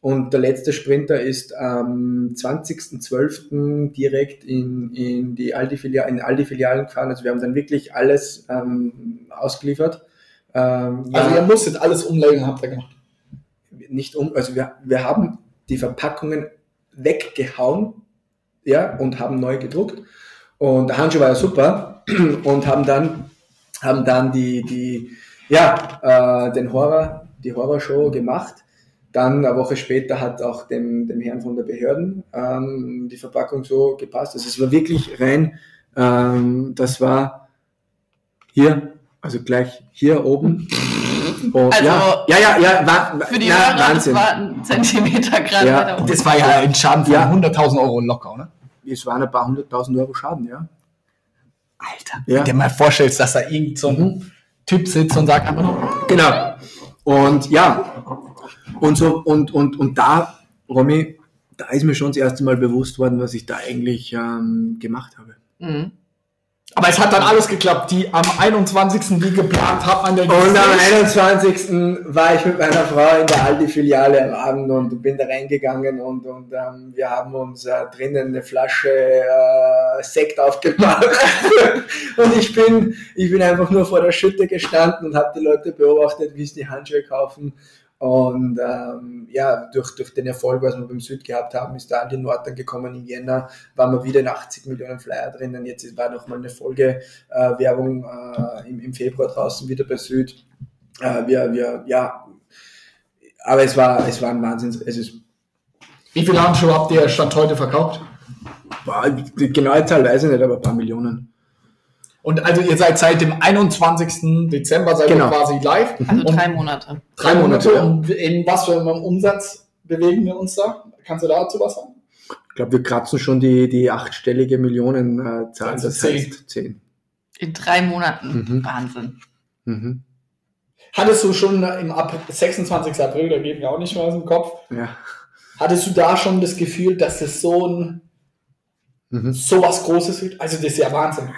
Und der letzte Sprinter ist am 20.12. direkt in, in die Aldi-Filialen Aldi gefahren. Also wir haben dann wirklich alles ähm, ausgeliefert. Ähm, Also ja, ihr musstet alles umlegen, habt ihr gemacht. nicht um, also wir, wir haben die Verpackungen weggehauen ja, und haben neu gedruckt. Und der Handschuh war ja super und haben dann, haben dann die, die, ja, äh, den Horror, die Horrorshow gemacht. Dann eine Woche später hat auch dem, dem Herrn von der Behörden ähm, die Verpackung so gepasst. Also es war wirklich rein, ähm, das war hier, also gleich hier oben. Und, Also, ja, ja, ja, ja, war, für die ja, Hörer, das Wahnsinn. war ein Zentimeter gerade Ja. Das war ja ein Schaden von Ja. 100.000 Euro locker, oder? Es waren ein paar hunderttausend Euro Schaden, ja. Alter. Ja. Wenn du dir mal vorstellst, dass da irgend so ein Typ sitzt und sagt einfach nur, Genau. Und ja, und so, und, und, und da, Romy, da ist mir schon das erste Mal bewusst worden, was ich da eigentlich ähm, gemacht habe. Mhm. Aber es hat dann alles geklappt. Die am 21. wie geplant hat man der Und am 21. war ich mit meiner Frau in der Aldi-Filiale am Abend und bin da reingegangen und, und ähm, wir haben uns äh, drinnen eine Flasche äh, Sekt aufgemacht. und ich bin, ich bin einfach nur vor der Schütte gestanden und habe die Leute beobachtet, wie sie die Handschuhe kaufen. Und ähm, ja, durch, durch den Erfolg, was wir beim Süd gehabt haben, ist da Aldi Nord dann gekommen im Jänner, waren wir wieder in 80 Millionen Flyer drinnen. Jetzt war noch mal eine Folge äh, Werbung äh, im, im Februar draußen wieder bei Süd. Äh, wir, wir, ja, aber es war, es war ein Wahnsinn. Es ist, Wie viele Handschuhe habt ihr Stand heute verkauft? boah, die genaue Zahl weiß ich nicht, aber ein paar Millionen. Und also ihr seid seit dem 21. Dezember seid Genau. ihr quasi live. Also und drei Monate. drei Monate. Ja. Und in was für einem Umsatz bewegen wir uns da? Kannst du dazu was sagen? Ich glaube, wir kratzen schon die, die achtstellige Millionenzahl. Äh. Also das zehn. heißt zehn. In drei Monaten. Mhm. Wahnsinn. Mhm. Hattest du schon im April, 26. April, da geht mir auch nicht mehr aus dem Kopf, Ja. hattest du da schon das Gefühl, dass das so ein Mhm. so was Großes wird? Also das ist ja Wahnsinn.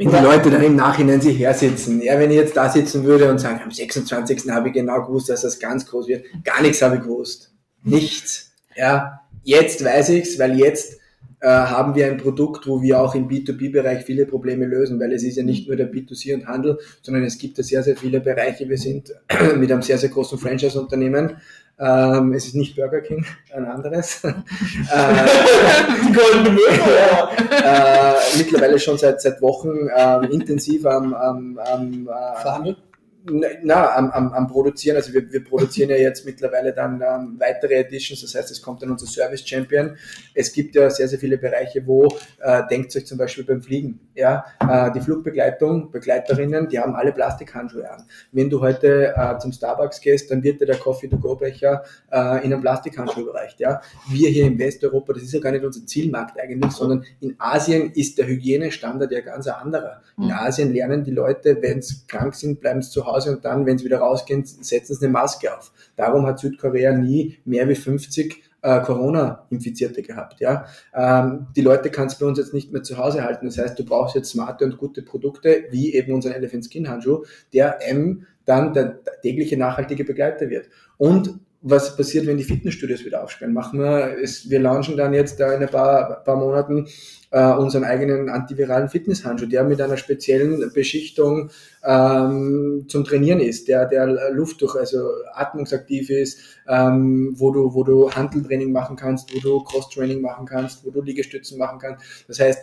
Wenn die Leute dann im Nachhinein sich hersitzen, ja, wenn ich jetzt da sitzen würde und sagen, am 26. habe ich genau gewusst, dass das ganz groß wird, gar nichts habe ich gewusst. Nichts. Ja, jetzt weiß ich's, weil jetzt äh, haben wir ein Produkt, wo wir auch im B2B-Bereich viele Probleme lösen, weil es ist ja nicht nur der B2C und Handel, sondern es gibt ja sehr, sehr viele Bereiche. Wir sind mit einem sehr, sehr großen Franchise-Unternehmen. Ähm, es ist nicht Burger King, ein anderes. äh, Die goldene Möwe. äh, mittlerweile schon seit, seit Wochen ähm, intensiv am, am, am äh, Verhandelt. Na, am, am, am Produzieren. Also wir, wir produzieren ja jetzt mittlerweile dann ähm, weitere Editions, das heißt, es kommt dann unser Service Champion. Es gibt ja sehr, sehr viele Bereiche, wo, äh, denkt euch zum Beispiel beim Fliegen, ja, äh, die Flugbegleitung, Begleiterinnen, die haben alle Plastikhandschuhe an. Wenn du heute äh, zum Starbucks gehst, dann wird dir der Coffee-to-go-Becher äh, in einem Plastikhandschuh überreicht, ja. Wir hier in Westeuropa, das ist ja gar nicht unser Zielmarkt eigentlich, sondern in Asien ist der Hygienestandard ja ganz ein anderer. In Mhm. Asien lernen die Leute, wenn sie krank sind, bleiben sie zu Hause und dann, wenn sie wieder rausgehen, setzen sie eine Maske auf. Darum hat Südkorea nie mehr wie 50 äh, Corona-Infizierte gehabt. Ja? Ähm, die Leute kannst du bei uns jetzt nicht mehr zu Hause halten. Das heißt, du brauchst jetzt smarte und gute Produkte, wie eben unseren Elephant Skin Handschuh, der M dann der tägliche nachhaltige Begleiter wird. Und was passiert, wenn die Fitnessstudios wieder aufsperren? Machen wir, es, wir launchen dann jetzt da in ein paar, paar Monaten äh, unseren eigenen antiviralen Fitnesshandschuh, der mit einer speziellen Beschichtung ähm, zum Trainieren ist, der, der Luft durch, also atmungsaktiv ist, ähm, wo du, wo du Handeltraining machen kannst, wo du Cross-Training machen kannst, wo du Liegestützen machen kannst. Das heißt,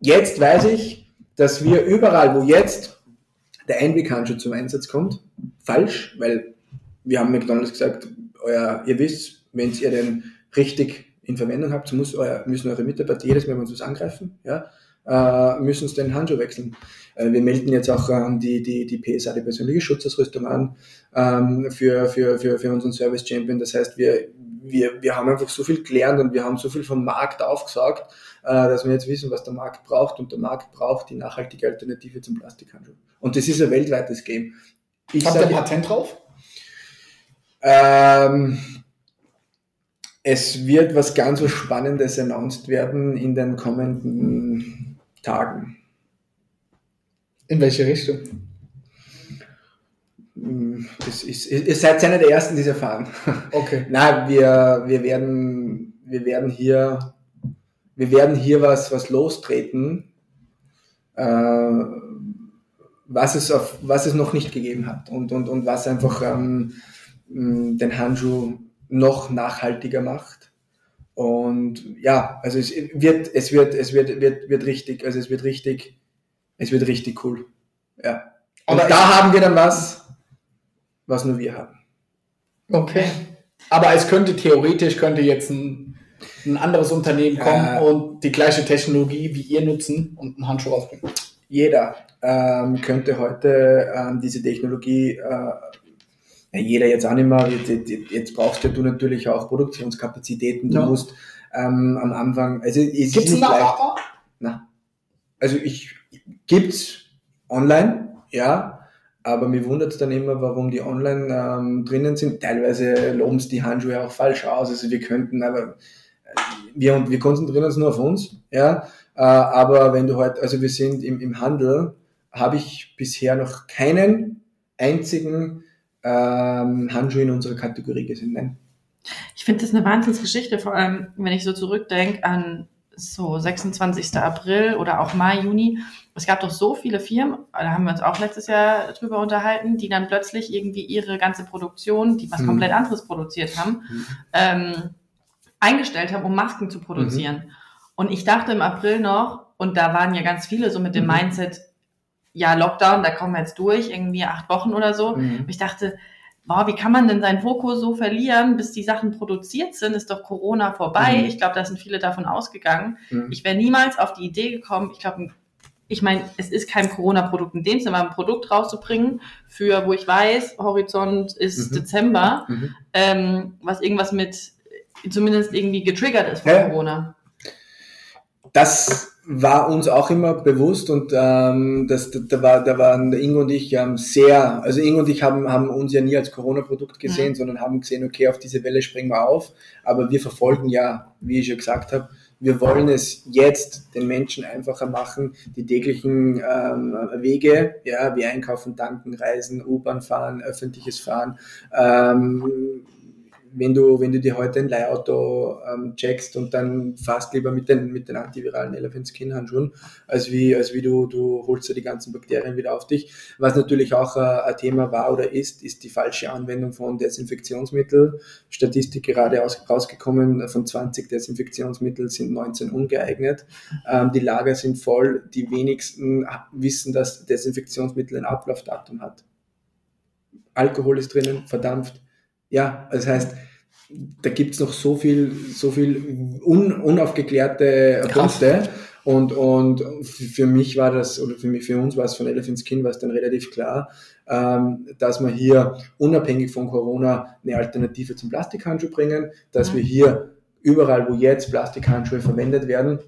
jetzt weiß ich, dass wir überall, wo jetzt der Einweghandschuh zum Einsatz kommt, falsch, weil wir haben McDonalds gesagt, euer, ihr wisst, wenn ihr den richtig in Verwendung habt, muss euer, müssen eure Mitarbeiter jedes Mal, wenn sie uns angreifen, ja, äh, müssen uns den Handschuh wechseln. Äh, wir melden jetzt auch ähm, die, die, die PSA, die persönliche Schutzausrüstung an, ähm, für, für, für, für unseren Service Champion. Das heißt, wir, wir, wir haben einfach so viel gelernt und wir haben so viel vom Markt aufgesaugt, äh, dass wir jetzt wissen, was der Markt braucht und der Markt braucht die nachhaltige Alternative zum Plastikhandschuh. Und das ist ein weltweites Game. Ich Habt ihr ein Patent drauf? Ähm, es wird was ganz was Spannendes announced werden in den kommenden Tagen. In welche Richtung? Hm, Das ist, ihr seid einer der ersten, die es erfahren. Okay. Na, wir, wir werden, wir werden hier, wir werden hier was, was lostreten, äh, was es auf, was es noch nicht gegeben hat und, und, und was einfach ähm, den Handschuh noch nachhaltiger macht. Und ja, also es wird, es wird, es wird, wird, wird richtig, also es wird richtig, es wird richtig cool. Ja. Und Aber da haben wir dann was, was nur wir haben. Okay. Aber es könnte theoretisch könnte jetzt ein, ein anderes Unternehmen kommen Ja. und die gleiche Technologie wie ihr nutzen und einen Handschuh rausbringen. jeder ähm, könnte heute ähm, diese Technologie, äh, jeder jetzt auch nicht mehr, jetzt, jetzt- brauchst du natürlich auch Produktionskapazitäten, du Ja. musst ähm, am Anfang, also es ist Gibt es nicht leicht. Na, also ich gibt's online, ja, aber mir wundert es dann immer, warum die online ähm, drinnen sind. Teilweise loben es die Handschuhe auch falsch aus. Also wir könnten, aber äh, wir, wir konzentrieren uns nur auf uns, ja. Äh, aber wenn du heute, also wir sind im, im Handel, habe ich bisher noch keinen einzigen ähm, Handschuh in unserer Kategorie gesehen. Nein. Ich finde das eine Wahnsinnsgeschichte, vor allem wenn ich so zurückdenke an so 26. April oder auch Mai, Juni. Es gab doch so viele Firmen, da haben wir uns auch letztes Jahr drüber unterhalten, die dann plötzlich irgendwie ihre ganze Produktion, die was Mhm. komplett anderes produziert haben, ähm, eingestellt haben, um Masken zu produzieren. Mhm. Und ich dachte im April noch, und da waren ja ganz viele so mit dem Mhm. Mindset, ja, Lockdown, da kommen wir jetzt durch, irgendwie acht Wochen oder so. Mhm. Und ich dachte, wow, wie kann man denn seinen Fokus so verlieren, bis die Sachen produziert sind? Ist doch Corona vorbei. Mhm. Ich glaube, da sind viele davon ausgegangen. Mhm. Ich wäre niemals auf die Idee gekommen, ich glaube, ich meine, es ist kein Corona-Produkt in dem Sinne, aber ein Produkt rauszubringen, für wo ich weiß, Horizont ist Mhm. Dezember, Mhm. ähm, was irgendwas mit zumindest irgendwie getriggert ist von Ja. Corona. Das war uns auch immer bewusst und ähm, das, da, da, war, da waren der Ingo und ich ähm, sehr, also Ingo und ich haben, haben uns ja nie als Corona-Produkt gesehen, Mhm. sondern haben gesehen, okay, auf diese Welle springen wir auf, aber wir verfolgen ja, wie ich schon gesagt habe, wir wollen es jetzt den Menschen einfacher machen, die täglichen ähm, Wege, ja, wie einkaufen, tanken, reisen, U-Bahn fahren, öffentliches Fahren, ähm, wenn du, wenn du dir heute ein Leihauto ähm, checkst und dann fast lieber mit den, mit den antiviralen Elephant Skin Handschuhen, als wie, als wie du, du holst dir die ganzen Bakterien wieder auf dich. Was natürlich auch äh, ein Thema war oder ist, ist die falsche Anwendung von Desinfektionsmitteln. Statistik gerade aus, rausgekommen, von 20 Desinfektionsmittel sind 19 ungeeignet. Ähm, die Lager sind voll, die wenigsten wissen, dass Desinfektionsmittel ein Ablaufdatum hat. Alkohol ist drinnen, verdampft ja, das heißt, da gibt's noch so viel, so viel un, unaufgeklärte Krass. Punkte. Und, und für mich war das, oder für mich, für uns war es von Elephant Skin war es dann relativ klar, ähm, dass wir hier unabhängig von Corona eine Alternative zum Plastikhandschuh bringen, dass wir hier überall, wo jetzt Plastikhandschuhe verwendet werden,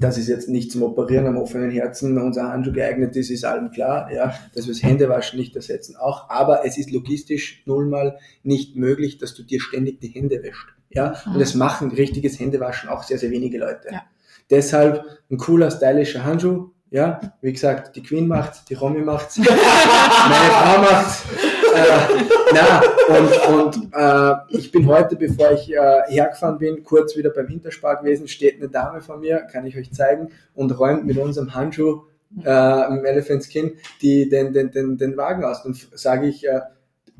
dass es jetzt nicht zum Operieren am offenen Herzen unser Handschuh geeignet ist, ist allen klar, ja, dass wir das Händewaschen nicht ersetzen auch, aber es ist logistisch nullmal nicht möglich, dass du dir ständig die Hände wäscht, ja, und es machen richtiges Händewaschen auch sehr, sehr wenige Leute. Ja. Deshalb ein cooler, stylischer Handschuh, ja, wie gesagt, die Queen macht's, die Romy macht's, meine Frau macht's, äh, na, und, und äh, ich bin heute, bevor ich äh, hergefahren bin, kurz wieder beim Hinterspar gewesen, steht eine Dame vor mir, kann ich euch zeigen, und räumt mit unserem Handschuh äh, im Elephant Skin die, den, den, den, den Wagen aus. Und sage ich, äh,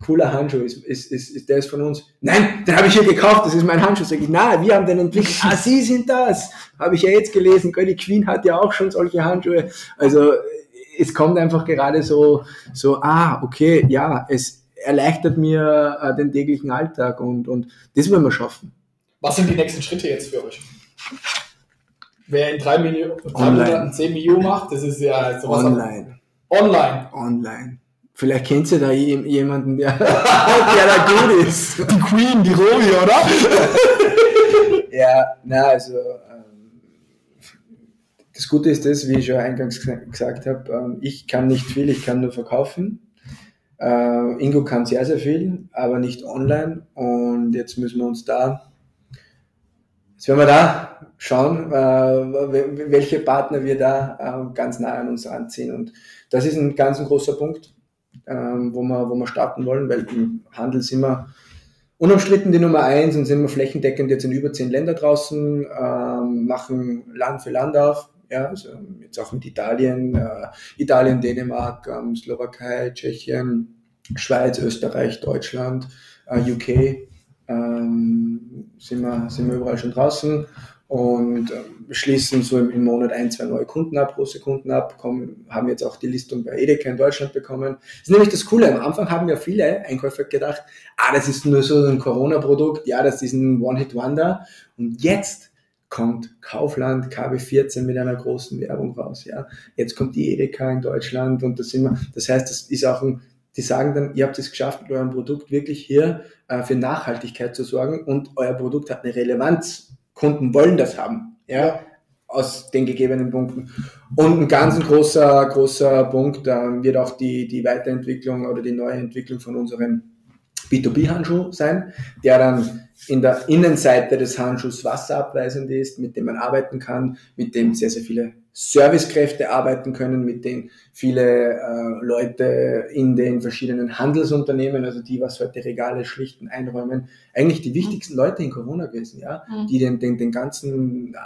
cooler Handschuh, ist, ist, ist, ist der ist von uns? Nein, den habe ich hier gekauft, das ist mein Handschuh. Sag ich, na, wir haben den entwickelt. ah, Sie sind das. Habe ich ja jetzt gelesen. Die Queen hat ja auch schon solche Handschuhe. Also es kommt einfach gerade so, so, ah, okay, ja, es erleichtert mir äh, den täglichen Alltag und, und das wollen wir schaffen. Was sind die nächsten Schritte jetzt für euch? Wer in drei, Millionen, drei Monaten 10 Millionen macht, das ist ja sowas. Online. Online. Online. Vielleicht kennt ihr da jemanden, der, der da gut ist. Die Queen, die Romy, oder? ja, na, also ähm, das Gute ist das, wie ich schon eingangs gesagt habe, ähm, ich kann nicht viel, ich kann nur verkaufen. Äh, Ingo kann sehr, sehr viel, aber nicht online. Und jetzt müssen wir uns da, jetzt werden wir da schauen, äh, welche Partner wir da äh, ganz nah an uns anziehen. Und das ist ein ganz ein großer Punkt, äh, wo, wir, wo wir starten wollen, weil im Handel sind wir unumstritten die Nummer eins und sind wir flächendeckend jetzt in über zehn Länder draußen, ähm, machen Land für Land auf. Ja, also jetzt auch mit Italien, äh, Italien, Dänemark, ähm, Slowakei, Tschechien, Schweiz, Österreich, Deutschland, äh, UK, ähm, sind, wir, sind wir überall schon draußen und äh, schließen so im Monat ein, zwei neue Kunden ab, große Kunden ab, kommen, haben jetzt auch die Listung bei Edeka in Deutschland bekommen. Das ist nämlich das Coole. Am Anfang haben ja viele Einkäufer gedacht, ah, das ist nur so ein Corona-Produkt, ja, das ist ein One-Hit-Wonder. Und jetzt kommt Kaufland KB14 mit einer großen Werbung raus, ja. Jetzt kommt die Edeka in Deutschland und das sind wir, das heißt, das ist auch ein die sagen dann, ihr habt es geschafft, mit eurem Produkt wirklich hier äh, für Nachhaltigkeit zu sorgen und euer Produkt hat eine Relevanz. Kunden wollen das haben, ja, aus den gegebenen Punkten. Und ein ganz großer, großer Punkt äh, wird auch die, die Weiterentwicklung oder die neue Entwicklung von unserem B2B-Handschuh sein, der dann in der Innenseite des Handschuhs wasserabweisend ist, mit dem man arbeiten kann, mit dem sehr, sehr viele Servicekräfte arbeiten können, mit denen viele äh, Leute in den verschiedenen Handelsunternehmen, also die, was heute Regale schlichten, einräumen, eigentlich die wichtigsten Leute in Corona gewesen, ja, mhm. die den, den, den ganzen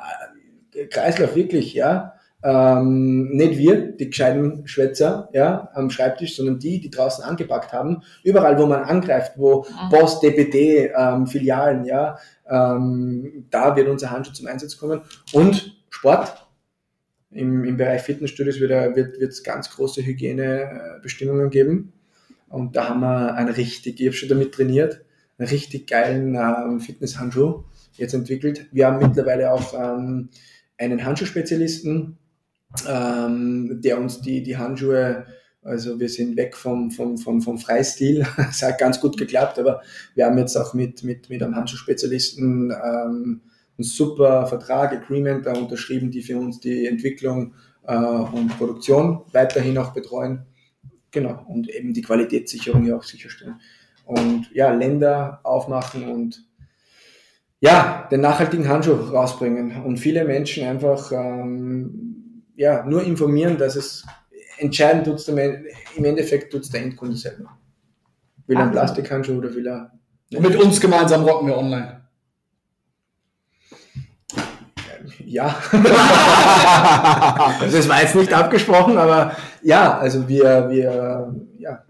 äh, Kreislauf wirklich, ja, ähm, nicht wir, die gescheiten Schwätzer, ja, am Schreibtisch, sondern die, die draußen angepackt haben. Überall, wo man angreift, wo mhm. Post, DPD, ähm, Filialen, ja, ähm, da wird unser Handschuh zum Einsatz kommen. Und Sport, im, im Bereich Fitnessstudios wird es wird, ganz große Hygienebestimmungen geben. Und da haben wir einen richtig, ich habe schon damit trainiert, einen richtig geilen ähm, Fitnesshandschuh jetzt entwickelt. Wir haben mittlerweile auch ähm, einen Handschuhspezialisten, ähm, der uns die, die Handschuhe, also wir sind weg vom, vom, vom, vom Freistil, es hat ganz gut geklappt, aber wir haben jetzt auch mit, mit, mit einem Handschuhspezialisten ähm, einen super Vertrag, Agreement da unterschrieben, die für uns die Entwicklung äh, und Produktion weiterhin auch betreuen. Genau, und eben die Qualitätssicherung ja auch sicherstellen. Und ja, Länder aufmachen und ja, den nachhaltigen Handschuh rausbringen und viele Menschen einfach ähm, ja, nur informieren, dass es entscheidend tut im Endeffekt tut es der Endkunde selber. Will er einen Plastikhandschuh oder will er Mit uns gemeinsam rocken wir online. Ja. das war jetzt nicht abgesprochen, aber ja, also wir, wir, ja,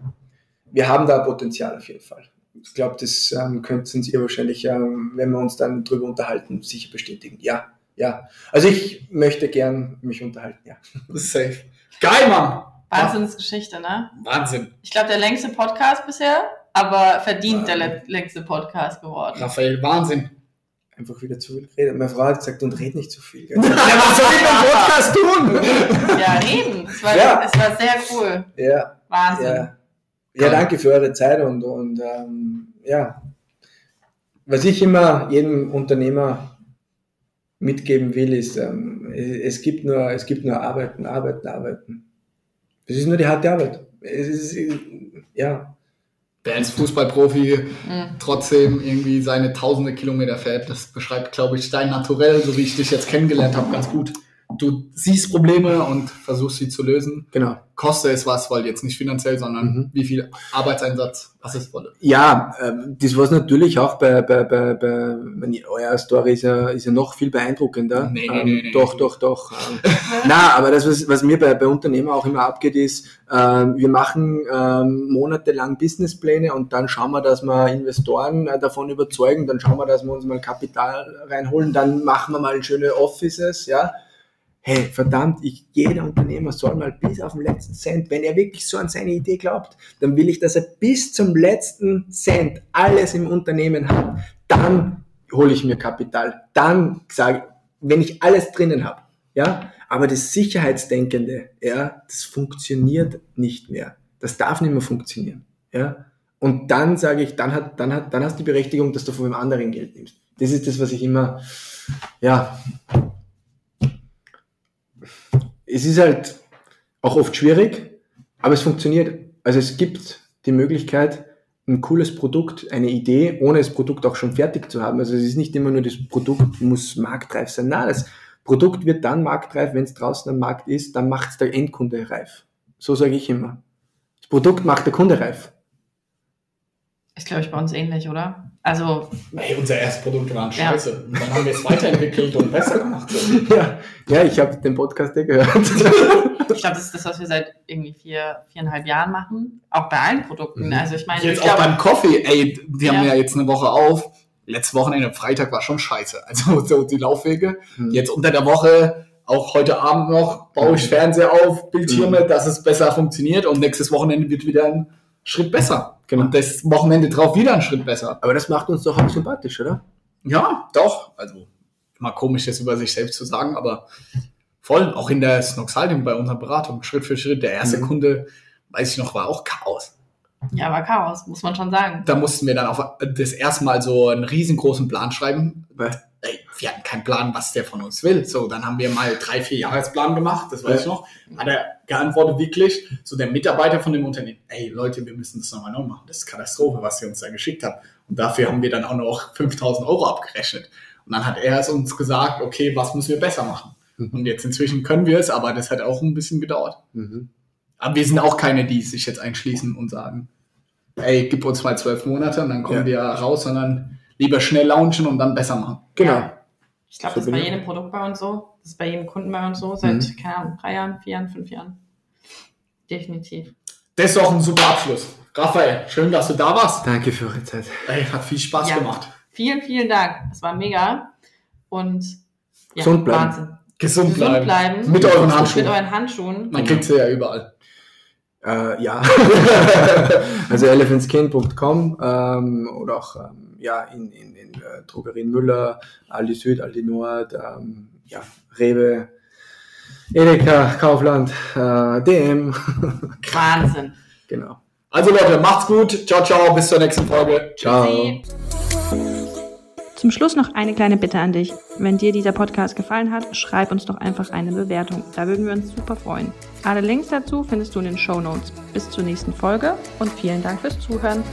wir haben da Potenzial auf jeden Fall. Ich glaube, das ähm, könnten Sie wahrscheinlich, ähm, wenn wir uns dann drüber unterhalten, sicher bestätigen. Ja, ja. Also ich möchte gern mich unterhalten, ja. Safe. Geil, Mann! Wahnsinnsgeschichte, ne? Wahnsinn. Ich glaube, der längste Podcast bisher, aber verdient der le- längste Podcast geworden. Raphael, Wahnsinn. Einfach wieder zu viel geredet. Meine Frau hat gesagt, und red nicht zu viel. Gell? ja, was soll ich beim Podcast tun? Ja, eben. Es war, Ja. es war sehr cool. Ja, Wahnsinn. ja. Ja, danke für eure Zeit und, und ähm, ja, was ich immer jedem Unternehmer mitgeben will, ist, ähm, es gibt nur, es gibt nur Arbeiten, Arbeiten, Arbeiten. Das ist nur die harte Arbeit. Es ist, ja, Wer als Fußballprofi Mhm. trotzdem irgendwie seine tausende Kilometer fährt, das beschreibt, glaube ich, dein Naturell, so wie ich dich jetzt kennengelernt habe, ganz gut. Du siehst Probleme und versuchst sie zu lösen. genau. Koste es was, weil jetzt nicht finanziell, sondern Mhm. wie viel Arbeitseinsatz, was es wolle. Ja, ähm, das war natürlich auch bei, bei, bei, bei wenn euer Story ist ja, ist ja noch viel beeindruckender. Nee, nee, ähm, nee, nee. doch, doch, doch. Ähm, na, aber das, was, was mir bei, bei Unternehmern auch immer abgeht, ist, ähm, wir machen ähm, monatelang Businesspläne und dann schauen wir, dass wir Investoren äh, davon überzeugen, dann schauen wir, dass wir uns mal Kapital reinholen, dann machen wir mal schöne Offices, ja. Hey, verdammt, ich, jeder Unternehmer soll mal bis auf den letzten Cent, wenn er wirklich so an seine Idee glaubt, dann will ich, dass er bis zum letzten Cent alles im Unternehmen hat. Dann hole ich mir Kapital. Dann sage ich, wenn ich alles drinnen habe, ja, aber das Sicherheitsdenkende, ja, das funktioniert nicht mehr. Das darf nicht mehr funktionieren, ja. Und dann sage ich, dann hat, dann hat, dann hast du die Berechtigung, dass du von einem anderen Geld nimmst. Das ist das, was ich immer, ja, es ist halt auch oft schwierig, aber es funktioniert. Also es gibt die Möglichkeit, ein cooles Produkt, eine Idee, ohne das Produkt auch schon fertig zu haben. Also es ist nicht immer nur das Produkt muss marktreif sein. Nein, das Produkt wird dann marktreif, wenn es draußen am Markt ist, dann macht es der Endkunde reif. So sage ich immer. Das Produkt macht der Kunde reif. Ist, glaube ich, bei uns ähnlich, oder? Also, Ey, unser erstes Produkt waren Ja. scheiße. Und dann haben wir es weiterentwickelt und besser gemacht. Ja, ja ich habe den Podcast ja gehört. ich glaube, das ist das, was wir seit irgendwie vier, viereinhalb Jahren machen. Auch bei allen Produkten. Mhm. Also, ich meine, Jetzt ich auch glaube, beim Coffee, ey, die haben Ja. ja jetzt eine Woche auf. Letztes Wochenende, Freitag war schon scheiße. Also so die Laufwege. Mhm. Jetzt unter der Woche, auch heute Abend noch, baue ich Fernseher auf, Bildschirme, dass es besser funktioniert und nächstes Wochenende wird wieder ein Schritt besser. Genau. Und das Wochenende drauf wieder ein Schritt besser. Aber das macht uns doch auch sympathisch, oder? Ja, doch. Also mal komisch, das über sich selbst zu sagen, aber voll. Auch in der Snoxaldium bei unserer Beratung, Schritt für Schritt. Der erste Mhm. Kunde, weiß ich noch, war auch Chaos. ja, war Chaos, muss man schon sagen. Da mussten wir dann auf das erste Mal so einen riesengroßen Plan schreiben. Ey, wir hatten keinen Plan, was der von uns will. So, dann haben wir mal drei, vier Jahresplan gemacht, das weiß ich noch. Hat er geantwortet wirklich, so der Mitarbeiter von dem Unternehmen, ey Leute, wir müssen das nochmal neu machen. Das ist Katastrophe, was ihr uns da geschickt habt. Und dafür haben wir dann auch noch 5000 Euro abgerechnet. Und dann hat er es uns gesagt, okay, was müssen wir besser machen? Mhm. Und jetzt inzwischen können wir es, aber das hat auch ein bisschen gedauert. mhm. Aber wir sind auch keine, die sich jetzt einschließen und sagen, ey, gib uns mal zwölf Monate und dann kommen Ja. wir raus, sondern lieber schnell launchen und dann besser machen. Genau. Ja. Ich glaube, das ist bei jedem Produkt bei uns so. Das ist bei jedem Kunden bei uns so. Seit, Mhm. keine Ahnung, drei Jahren, vier Jahren, fünf Jahren. Definitiv. Das ist doch ein super Abschluss. Raphael, schön, dass du da warst. Danke für eure Zeit. Ey, hat viel Spaß Ja. gemacht. Vielen, vielen Dank. Es war mega. Und ja, Gesund bleiben. Wahnsinn. Gesund, Gesund bleiben. bleiben. Mit euren Handschuhen. Mit euren Handschuhen. Man kriegt sie ja überall. Äh, ja. also elephantskin.com ähm, oder auch ähm, ja, in, in, in äh, Drogerien Müller, Aldi Süd, Aldi Nord, ähm, ja, Rewe, Edeka, Kaufland, äh, DM. Wahnsinn. genau. Also Leute, macht's gut. Ciao, ciao. Bis zur nächsten Folge. Ciao. Zum Schluss noch eine kleine Bitte an dich. Wenn dir dieser Podcast gefallen hat, schreib uns doch einfach eine Bewertung. Da würden wir uns super freuen. Alle Links dazu findest du in den Show Notes. Bis zur nächsten Folge und vielen Dank fürs Zuhören.